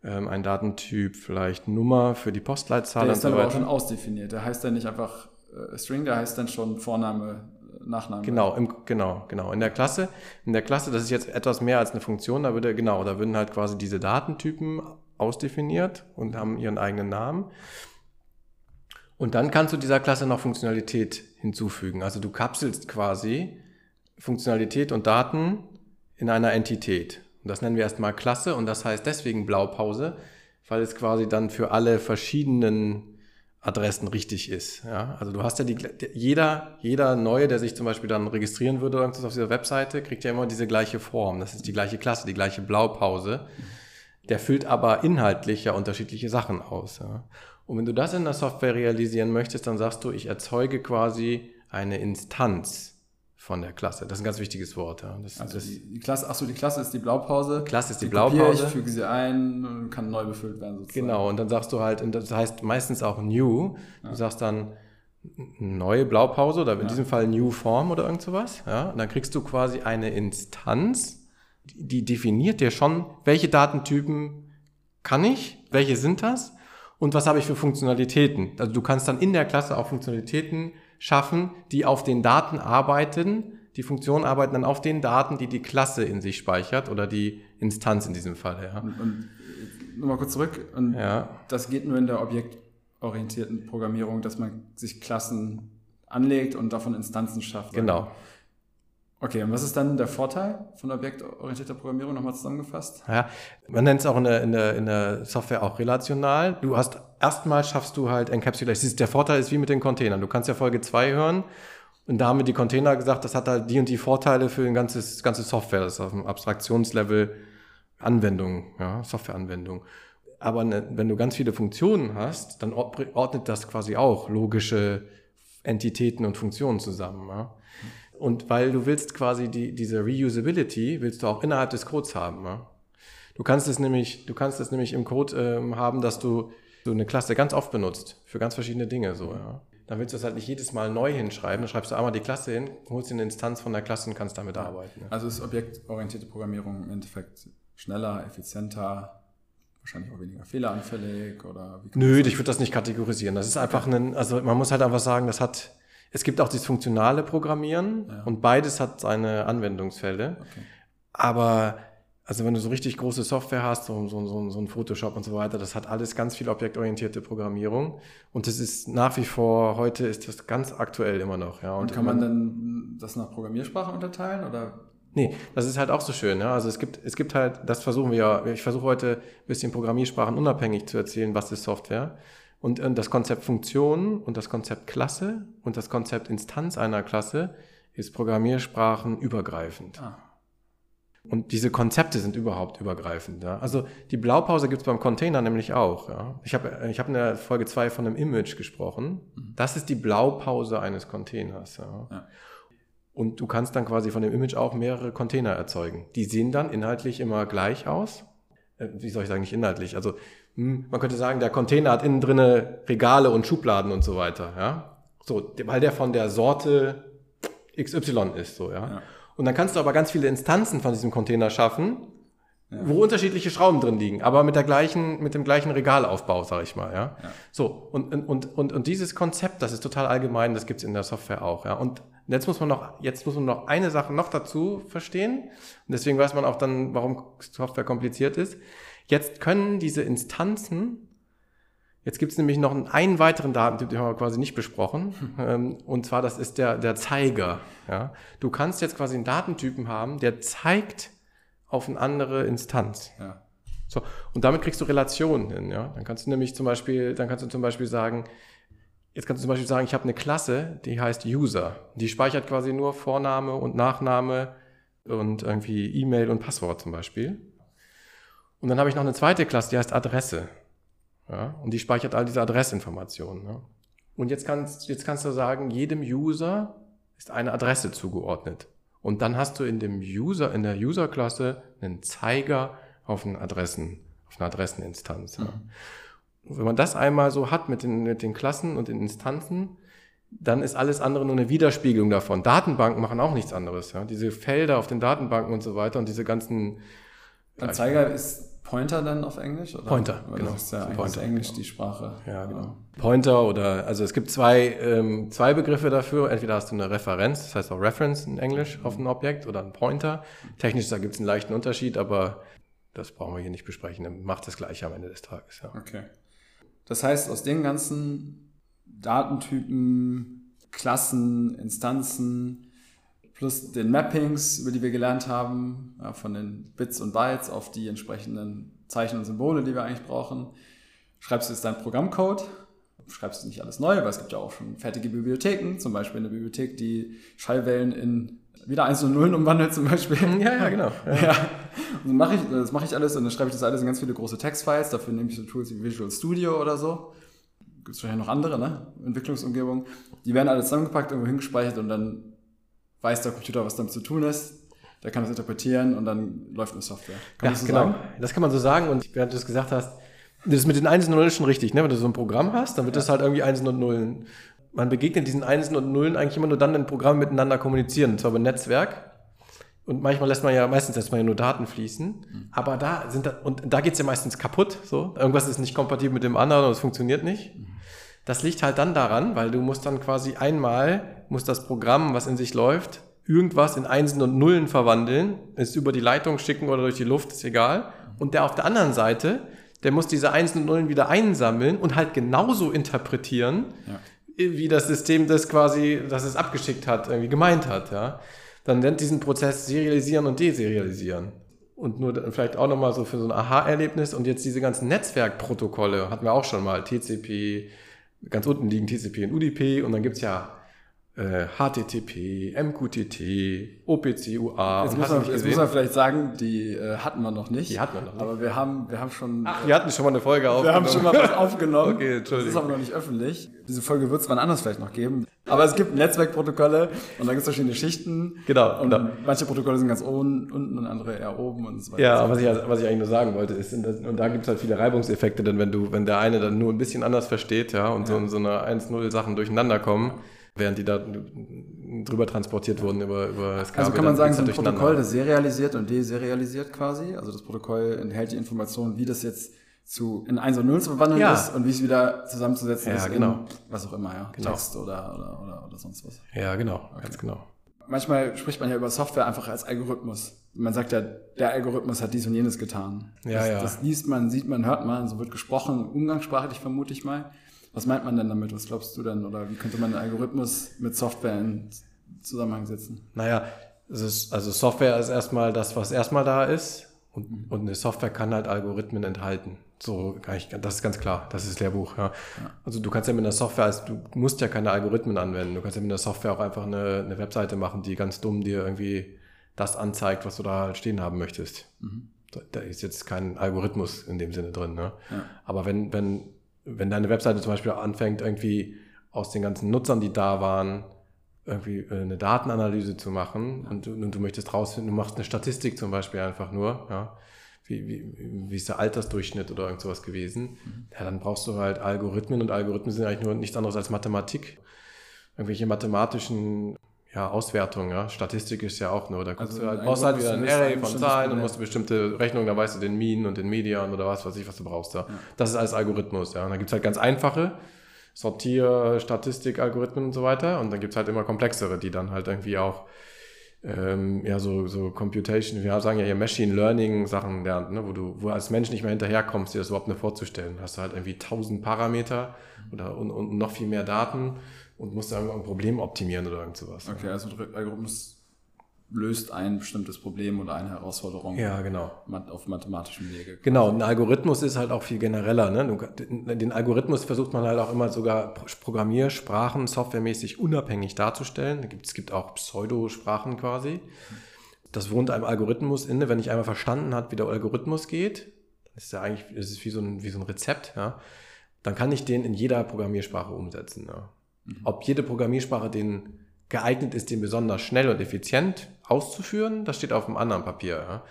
ähm, ein Datentyp vielleicht Nummer für die Postleitzahl. Der ist dann so aber auch schon ausdefiniert. Der heißt dann nicht einfach äh, String, der heißt dann schon Vorname, Nachname. Genau, im, genau, genau. In der Klasse, in der Klasse, das ist jetzt etwas mehr als eine Funktion, da würde, genau, da würden halt quasi diese Datentypen ausdefiniert und haben ihren eigenen Namen. Und dann kannst du dieser Klasse noch Funktionalität hinzufügen. Also du kapselst quasi Funktionalität und Daten in einer Entität. Und das nennen wir erstmal Klasse und das heißt deswegen Blaupause, weil es quasi dann für alle verschiedenen Adressen richtig ist. Ja? Also du hast ja die, jeder, jeder Neue, der sich zum Beispiel dann registrieren würde auf dieser Webseite, kriegt ja immer diese gleiche Form. Das ist die gleiche Klasse, die gleiche Blaupause. Der füllt aber inhaltlich ja unterschiedliche Sachen aus. Ja? Und wenn du das in der Software realisieren möchtest, dann sagst du, ich erzeuge quasi eine Instanz von der Klasse. Das ist ein ganz wichtiges Wort. Ja. Das, also das die, die, Klasse, achso, die Klasse ist die Blaupause. Klasse ist die, die Blaupause. Ich füge sie ein und kann neu befüllt werden. Sozusagen. Genau, und dann sagst du halt, das heißt meistens auch new. Ja. Du sagst dann neue Blaupause oder in ja. diesem Fall new form oder irgend sowas. Ja, und dann kriegst du quasi eine Instanz, die definiert dir schon, welche Datentypen kann ich, welche sind das und was habe ich für Funktionalitäten. Also du kannst dann in der Klasse auch Funktionalitäten schaffen, die auf den Daten arbeiten. Die Funktionen arbeiten dann auf den Daten, die die Klasse in sich speichert oder die Instanz in diesem Fall. Ja. Und, und nochmal kurz zurück. Und ja. das geht nur in der Objekt objektorientierten Programmierung, dass man sich Klassen anlegt und davon Instanzen schafft. Genau. Okay, und was ist dann der Vorteil von objektorientierter Programmierung nochmal zusammengefasst? Ja, man nennt es auch in der, in, der, in der Software auch relational. Du hast erstmal schaffst du halt Encapsulation. Der Vorteil ist wie mit den Containern. Du kannst ja Folge 2 hören und da haben wir die Container gesagt, das hat halt die und die Vorteile für ein ganzes, ganze Software. Das ist auf dem Abstraktionslevel Anwendung, ja, Softwareanwendung. Aber ne, wenn du ganz viele Funktionen hast, dann ordnet das quasi auch logische Entitäten und Funktionen zusammen. Ja? Und weil du willst quasi die, diese Reusability, willst du auch innerhalb des Codes haben. Ja? Du kannst es nämlich, du kannst es nämlich im Code ähm, haben, dass du so eine Klasse ganz oft benutzt für ganz verschiedene Dinge. So, ja. Dann willst du es halt nicht jedes Mal neu hinschreiben. Dann schreibst du einmal die Klasse hin, holst dir eine Instanz von der Klasse und kannst damit arbeiten. Ja. Also ist objektorientierte Programmierung im Endeffekt schneller, effizienter, wahrscheinlich auch weniger fehleranfällig oder wie Nö, ich würde das nicht kategorisieren. Das ist einfach ein, also man muss halt einfach sagen, das hat, es gibt auch dieses funktionale Programmieren ja. und beides hat seine Anwendungsfälle. Okay. Aber also wenn du so richtig große Software hast, so, so, so, so ein Photoshop und so weiter, das hat alles ganz viel objektorientierte Programmierung. Und das ist nach wie vor, heute ist das ganz aktuell immer noch. Ja. Und, und kann man dann das nach Programmiersprachen unterteilen oder Nee, das ist halt auch so schön. Ja? Also es gibt, es gibt halt, das versuchen wir ja, ich versuche heute ein bisschen Programmiersprachen unabhängig zu erzählen, was ist Software. Und, und das Konzept Funktion und das Konzept Klasse und das Konzept Instanz einer Klasse ist Programmiersprachen übergreifend. Ah. Und diese Konzepte sind überhaupt übergreifend. Ja? Also die Blaupause gibt es beim Container nämlich auch. Ja? Ich habe ich hab in der Folge zwei von einem Image gesprochen. Mhm. Das ist die Blaupause eines Containers. Ja? ja. Und du kannst dann quasi von dem Image auch mehrere Container erzeugen. Die sehen dann inhaltlich immer gleich aus. Äh, wie soll ich sagen, nicht inhaltlich. Also man könnte sagen, der Container hat innen drinne Regale und Schubladen und so weiter. Ja? So, weil der von der Sorte XY ist. So, ja? ja. Und dann kannst du aber ganz viele Instanzen von diesem Container schaffen, ja. wo unterschiedliche Schrauben drin liegen, aber mit der gleichen, mit dem gleichen Regalaufbau, sag ich mal, ja. ja. So, und, und, und, und dieses Konzept, das ist total allgemein, das gibt's in der Software auch, ja. Und jetzt muss man noch, jetzt muss man noch eine Sache noch dazu verstehen. Und deswegen weiß man auch dann, warum Software kompliziert ist. Jetzt können diese Instanzen, jetzt gibt's nämlich noch einen weiteren Datentyp, den haben wir quasi nicht besprochen. Hm. Und zwar, das ist der, der Zeiger. Ja. Du kannst jetzt quasi einen Datentypen haben, der zeigt auf eine andere Instanz. Ja. So. Und damit kriegst du Relationen hin, ja. Dann kannst du nämlich zum Beispiel, dann kannst du zum Beispiel sagen, Jetzt kannst du zum Beispiel sagen, ich habe eine Klasse, die heißt User. Die speichert quasi nur Vorname und Nachname und irgendwie E-Mail und Passwort zum Beispiel. Und dann habe ich noch eine zweite Klasse, die heißt Adresse. Ja, und die speichert all diese Adressinformationen. Ja. Und jetzt kannst, jetzt kannst du sagen, jedem User ist eine Adresse zugeordnet. Und dann hast du in dem User, in der User-Klasse einen Zeiger auf einen Adressen, auf eine Adresseninstanz. Ja. Mhm wenn man das einmal so hat mit den, mit den Klassen und den Instanzen, dann ist alles andere nur eine Widerspiegelung davon. Datenbanken machen auch nichts anderes. Ja? Diese Felder auf den Datenbanken und so weiter und diese ganzen. Zeiger ist Pointer dann auf Englisch? Oder? Pointer, Weil genau. Das ist ja Pointer, Englisch genau. die Sprache. Ja, genau. Pointer oder, also es gibt zwei, ähm, zwei Begriffe dafür. Entweder hast du eine Referenz, das heißt auch Reference in Englisch auf ein Objekt oder ein Pointer. Technisch, da gibt es einen leichten Unterschied, aber das brauchen wir hier nicht besprechen. Macht das gleiche am Ende des Tages. Ja. Okay. Das heißt, aus den ganzen Datentypen, Klassen, Instanzen, plus den Mappings, über die wir gelernt haben, ja, von den Bits und Bytes auf die entsprechenden Zeichen und Symbole, die wir eigentlich brauchen, schreibst du jetzt deinen Programmcode, schreibst du nicht alles neu, weil es gibt ja auch schon fertige Bibliotheken, zum Beispiel eine Bibliothek, die Schallwellen in wieder Eins und Nullen umwandelt zum Beispiel. Ja, ja, genau. Ja. ja. Und mach ich, das mache ich alles und dann schreibe ich das alles in ganz viele große Textfiles. Dafür nehme ich so Tools wie Visual Studio oder so. Gibt es wahrscheinlich noch andere, ne? Entwicklungsumgebungen. Die werden alle zusammengepackt, irgendwo hingespeichert und dann weiß der Computer, was damit zu tun ist. Der kann das interpretieren und dann läuft eine Software. Kann ja, so genau. Sagen? Das kann man so sagen. Und während du es gesagt hast, das ist mit den Einsen und Nullen schon richtig, ne? Wenn du so ein Programm hast, dann wird ja. das halt irgendwie Einsen und Nullen man begegnet diesen Einsen und Nullen eigentlich immer nur dann, wenn Programme miteinander kommunizieren, und zwar über Netzwerk. Und manchmal lässt man ja, meistens lässt man ja nur Daten fließen. Mhm. Aber da sind da, und da geht's ja meistens kaputt, so. Irgendwas ist nicht kompatibel mit dem anderen und es funktioniert nicht. Mhm. Das liegt halt dann daran, weil du musst dann quasi einmal, muss das Programm, was in sich läuft, irgendwas in Einsen und Nullen verwandeln, es über die Leitung schicken oder durch die Luft, ist egal. Und der auf der anderen Seite, der muss diese Einsen und Nullen wieder einsammeln und halt genauso interpretieren, ja. wie das System das quasi, das es abgeschickt hat, irgendwie gemeint hat, ja. Dann nennt diesen Prozess serialisieren und deserialisieren. Und nur vielleicht auch nochmal so für so ein Aha-Erlebnis und jetzt diese ganzen Netzwerkprotokolle hatten wir auch schon mal, TCP, ganz unten liegen TCP und UDP und dann gibt's ja äh, HTTP, MQTT, OPC, UA. Jetzt, muss man, jetzt muss man, vielleicht sagen, die äh, hatten wir noch nicht. Die hatten wir noch nicht. Aber wir haben, wir haben schon. Ach, wir hatten schon mal eine Folge aufgenommen. Wir haben schon mal was aufgenommen. okay, Entschuldigung. Das ist aber noch nicht öffentlich. Diese Folge wird es wann anders vielleicht noch geben. Aber es gibt Netzwerkprotokolle und da gibt es verschiedene Schichten. Genau. Und genau. manche Protokolle sind ganz unten und andere eher oben und so weiter. Ja, was ich, was ich eigentlich nur sagen wollte, ist, und da gibt es halt viele Reibungseffekte, denn wenn du, wenn der eine dann nur ein bisschen anders versteht, ja, und ja. so, so eine 1-0 Sachen durcheinander kommen, während die da drüber transportiert wurden über, über das Kabel. Also kann man sagen, so ein Protokoll, das serialisiert und deserialisiert quasi. Also das Protokoll enthält die Information, wie das jetzt zu in 1 und 0 zu verwandeln ja. ist und wie es wieder zusammenzusetzen ja, ist genau. in was auch immer, ja. Genau. Text oder, oder, oder, oder sonst was. Ja, genau, okay. ganz genau. Manchmal spricht man ja über Software einfach als Algorithmus. Man sagt ja, der Algorithmus hat dies und jenes getan. Ja, das, ja. das liest man, sieht man, hört man, so wird gesprochen, umgangssprachlich vermute ich mal. Was meint man denn damit? Was glaubst du denn? Oder wie könnte man einen Algorithmus mit Software in Zusammenhang setzen? Naja, ist, also Software ist erstmal das, was erstmal da ist. Und, mhm. und eine Software kann halt Algorithmen enthalten. So, das ist ganz klar. Das ist Lehrbuch, ja. ja. Also du kannst ja mit einer Software, also du musst ja keine Algorithmen anwenden. Du kannst ja mit einer Software auch einfach eine, eine Webseite machen, die ganz dumm dir irgendwie das anzeigt, was du da halt stehen haben möchtest. Mhm. Da, da ist jetzt kein Algorithmus in dem Sinne drin. Ne? Ja. Aber wenn, wenn wenn deine Webseite zum Beispiel anfängt, irgendwie aus den ganzen Nutzern, die da waren, irgendwie äh, eine Datenanalyse zu machen und, und du möchtest rausfinden, du machst eine Statistik zum Beispiel einfach nur, ja, wie, wie, wie ist der Altersdurchschnitt oder irgend sowas gewesen, mhm. ja, dann brauchst du halt Algorithmen und Algorithmen sind eigentlich nur nichts anderes als Mathematik. Irgendwelche mathematischen ja, Auswertung, ja. Statistik ist ja auch nur, da also du halt, brauchst halt wieder ein Array von Zahlen und musst du bestimmte Rechnungen, da weißt du den Mean und den Median oder was weiß ich, was du brauchst da. Ja. Das ist alles Algorithmus, ja. Und dann gibt's halt ganz einfache Sortier-, Statistik-Algorithmen und so weiter. Und dann gibt's halt immer komplexere, die dann halt irgendwie auch ähm, ja, so, so Computation, wir sagen ja hier Machine Learning Sachen lernt, ne, wo du, wo als Mensch nicht mehr hinterherkommst, dir das überhaupt nicht vorzustellen. Hast du halt irgendwie tausend Parameter oder und, und noch viel mehr Daten und musst dann ein Problem optimieren oder irgend sowas. Okay, also der Algorithmus löst ein bestimmtes Problem oder eine Herausforderung. Ja, genau. Auf mathematischem Wege. Genau, ein Algorithmus ist halt auch viel genereller. Ne? Den Algorithmus versucht man halt auch immer sogar Programmiersprachen softwaremäßig unabhängig darzustellen. Es gibt auch Pseudosprachen quasi. Das wohnt einem Algorithmus inne. Wenn ich einmal verstanden habe, wie der Algorithmus geht, ist ja eigentlich ist es wie, so ein, wie so ein Rezept, ja? dann kann ich den in jeder Programmiersprache umsetzen. Ja? Mhm. Ob jede Programmiersprache den geeignet ist, den besonders schnell und effizient auszuführen, das steht auf einem anderen Papier. Ja.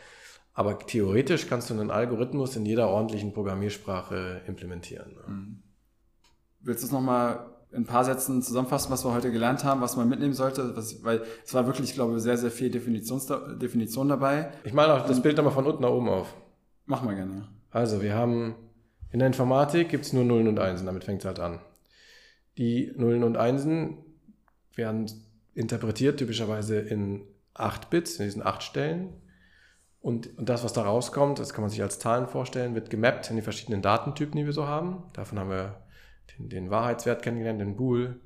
Aber theoretisch kannst du einen Algorithmus in jeder ordentlichen Programmiersprache implementieren. Ja. Mhm. Willst du es nochmal in ein paar Sätzen zusammenfassen, was wir heute gelernt haben, was man mitnehmen sollte? Was, weil es war wirklich, ich glaube, sehr, sehr viel Definitions Definition dabei. Ich meine auch das Bild nochmal von unten nach oben auf. Machen wir gerne. Also, wir haben in der Informatik gibt es nur Nullen und Einsen, damit fängt es halt an. Die Nullen und Einsen werden interpretiert typischerweise in 8 Bits, in diesen 8 Stellen. Und, und das, was da rauskommt, das kann man sich als Zahlen vorstellen, wird gemappt in die verschiedenen Datentypen, die wir so haben. Davon haben wir den, den Wahrheitswert kennengelernt, den Bool,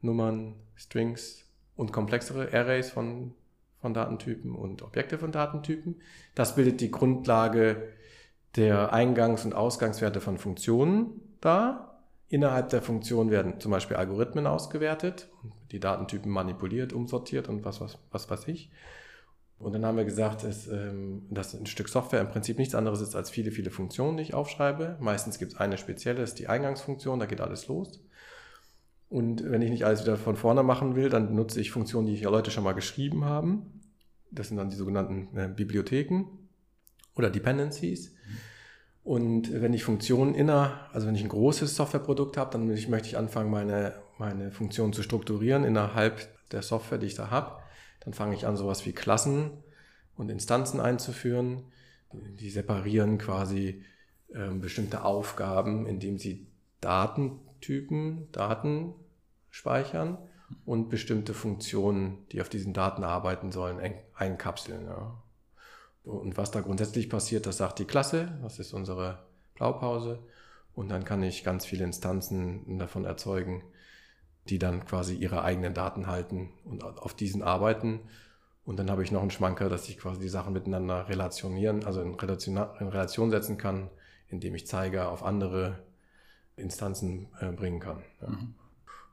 Nummern, Strings und komplexere Arrays von, von Datentypen und Objekte von Datentypen. Das bildet die Grundlage der Eingangs- und Ausgangswerte von Funktionen dar. Innerhalb der Funktion werden zum Beispiel Algorithmen ausgewertet, die Datentypen manipuliert, umsortiert und was, was, was weiß ich. Und dann haben wir gesagt, dass, ähm, dass ein Stück Software im Prinzip nichts anderes ist als viele, viele Funktionen, die ich aufschreibe. Meistens gibt es eine spezielle, das ist die Eingangsfunktion, da geht alles los. Und wenn ich nicht alles wieder von vorne machen will, dann nutze ich Funktionen, die ja Leute schon mal geschrieben haben. Das sind dann die sogenannten äh, Bibliotheken oder Dependencies. Und wenn ich Funktionen inner, also wenn ich ein großes Softwareprodukt habe, dann möchte ich anfangen, meine, meine Funktionen zu strukturieren innerhalb der Software, die ich da habe. Dann fange ich an, sowas wie Klassen und Instanzen einzuführen. Die separieren quasi äh, bestimmte Aufgaben, indem sie Datentypen, Daten speichern und bestimmte Funktionen, die auf diesen Daten arbeiten sollen, einkapseln. Ja. Und was da grundsätzlich passiert, das sagt die Klasse. Das ist unsere Blaupause und dann kann ich ganz viele Instanzen davon erzeugen, die dann quasi ihre eigenen Daten halten und auf diesen arbeiten. Und dann habe ich noch einen Schmanker, dass ich quasi die Sachen miteinander relationieren, also in Relation, in Relation setzen kann, indem ich Zeiger auf andere Instanzen äh, bringen kann. Ja. Mhm.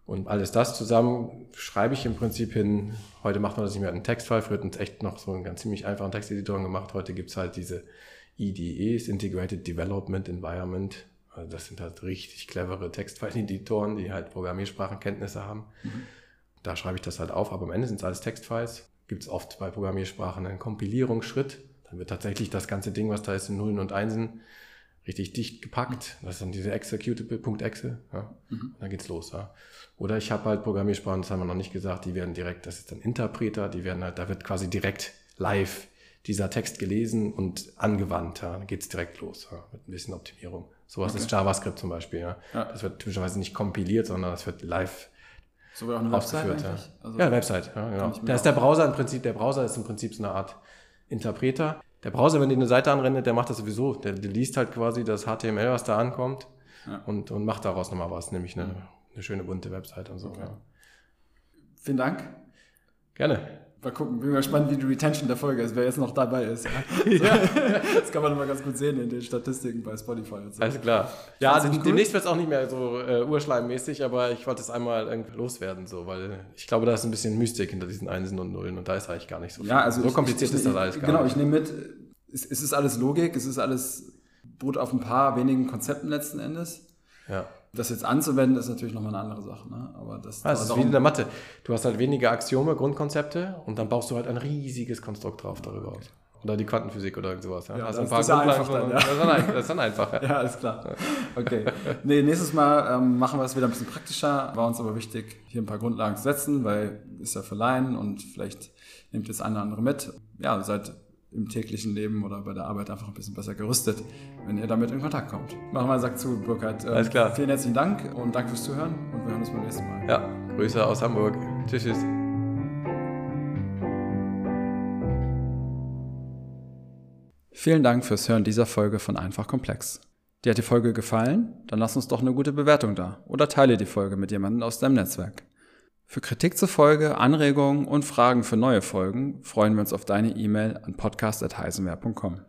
Und alles das zusammen schreibe ich im Prinzip hin. Heute macht man das nicht mehr einen Textfile, früher hat echt noch so einen ganz ziemlich einfachen Texteditor gemacht. Heute gibt's halt diese IDEs, Integrated Development Environment. Also das sind halt richtig clevere Textfile-Editoren, die halt Programmiersprachenkenntnisse haben. Mhm. Da schreibe ich das halt auf, aber am Ende sind es alles Textfiles. Gibt es oft bei Programmiersprachen einen Kompilierungsschritt. Dann wird tatsächlich das ganze Ding, was da ist, in Nullen und Einsen richtig dicht gepackt. Das ist dann diese Executable.exe. Ja. Mhm. Dann geht's los. Ja. Oder ich habe halt Programmiersprachen, das haben wir noch nicht gesagt, die werden direkt, das ist dann Interpreter, die werden halt, da wird quasi direkt live dieser Text gelesen und angewandt. Ja. Dann geht's direkt los ja, mit ein bisschen Optimierung. Sowas okay. ist JavaScript zum Beispiel. Ja. ja. Das wird typischerweise nicht kompiliert, sondern das wird live so auch eine Website ja. Also ja, Website, ja, genau. Da ist der Browser im Prinzip, der Browser ist im Prinzip so eine Art Interpreter. Der Browser, wenn dir eine Seite anrennt, der macht das sowieso. Der, der liest halt quasi das HTML, was da ankommt ja. und, und macht daraus nochmal was, nämlich eine, eine schöne bunte Website und so. Okay. Ja. Vielen Dank. Gerne. Mal gucken, bin mal gespannt, wie die Retention der Folge ist, wer jetzt noch dabei ist. Ja. das kann man immer ganz gut sehen in den Statistiken bei Spotify. Und so. Alles klar. Ja, also demnächst wird es auch nicht mehr so äh, urschleimmäßig, aber ich wollte es einmal irgendwie loswerden, so, weil ich glaube, da ist ein bisschen Mystik hinter diesen Einsen und Nullen und da ist eigentlich gar nicht so viel. Ja, also so kompliziert ich, ist das alles gar genau, nicht. Genau, ich nehme mit, es, es ist alles Logik, es ist alles beruht auf ein paar wenigen Konzepten letzten Endes. Ja. Das jetzt anzuwenden, ist natürlich nochmal eine andere Sache. Ne? Aber das, ah, das ist wie in der Mathe. Du hast halt wenige Axiome, Grundkonzepte und dann baust du halt ein riesiges Konstrukt drauf darüber aus. Oder die Quantenphysik oder sowas. Ja, ja also das, ist einfach dann, ja. das, ist dann, das ist dann einfach. Ja, ja alles klar. Okay. Nee, nächstes Mal ähm, machen wir es wieder ein bisschen praktischer. War uns aber wichtig, hier ein paar Grundlagen zu setzen, weil ist ja für Laien und vielleicht nehmt das eine oder andere mit. Ja, seid im täglichen Leben oder bei der Arbeit einfach ein bisschen besser gerüstet, wenn ihr damit in Kontakt kommt. Machen wir Sack zu, Burkhard. Äh, Alles klar. Vielen herzlichen Dank und danke fürs Zuhören und wir hören uns beim nächsten Mal. Ja, Grüße aus Hamburg. Tschüss, tschüss. Vielen Dank fürs Hören dieser Folge von Einfach Komplex. Dir hat die Folge gefallen? Dann lass uns doch eine gute Bewertung da oder teile die Folge mit jemandem aus deinem Netzwerk. Für Kritik zur Folge, Anregungen und Fragen für neue Folgen freuen wir uns auf deine E-Mail an podcast.heisenwehr.com.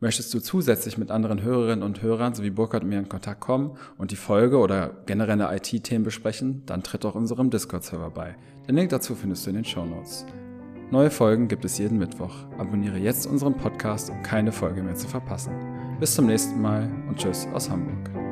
Möchtest du zusätzlich mit anderen Hörerinnen und Hörern sowie Burkhard und mir in Kontakt kommen und die Folge oder generelle IT-Themen besprechen, dann tritt auch unserem Discord-Server bei. Den Link dazu findest du in den Show Notes. Neue Folgen gibt es jeden Mittwoch. Abonniere jetzt unseren Podcast, um keine Folge mehr zu verpassen. Bis zum nächsten Mal und tschüss aus Hamburg.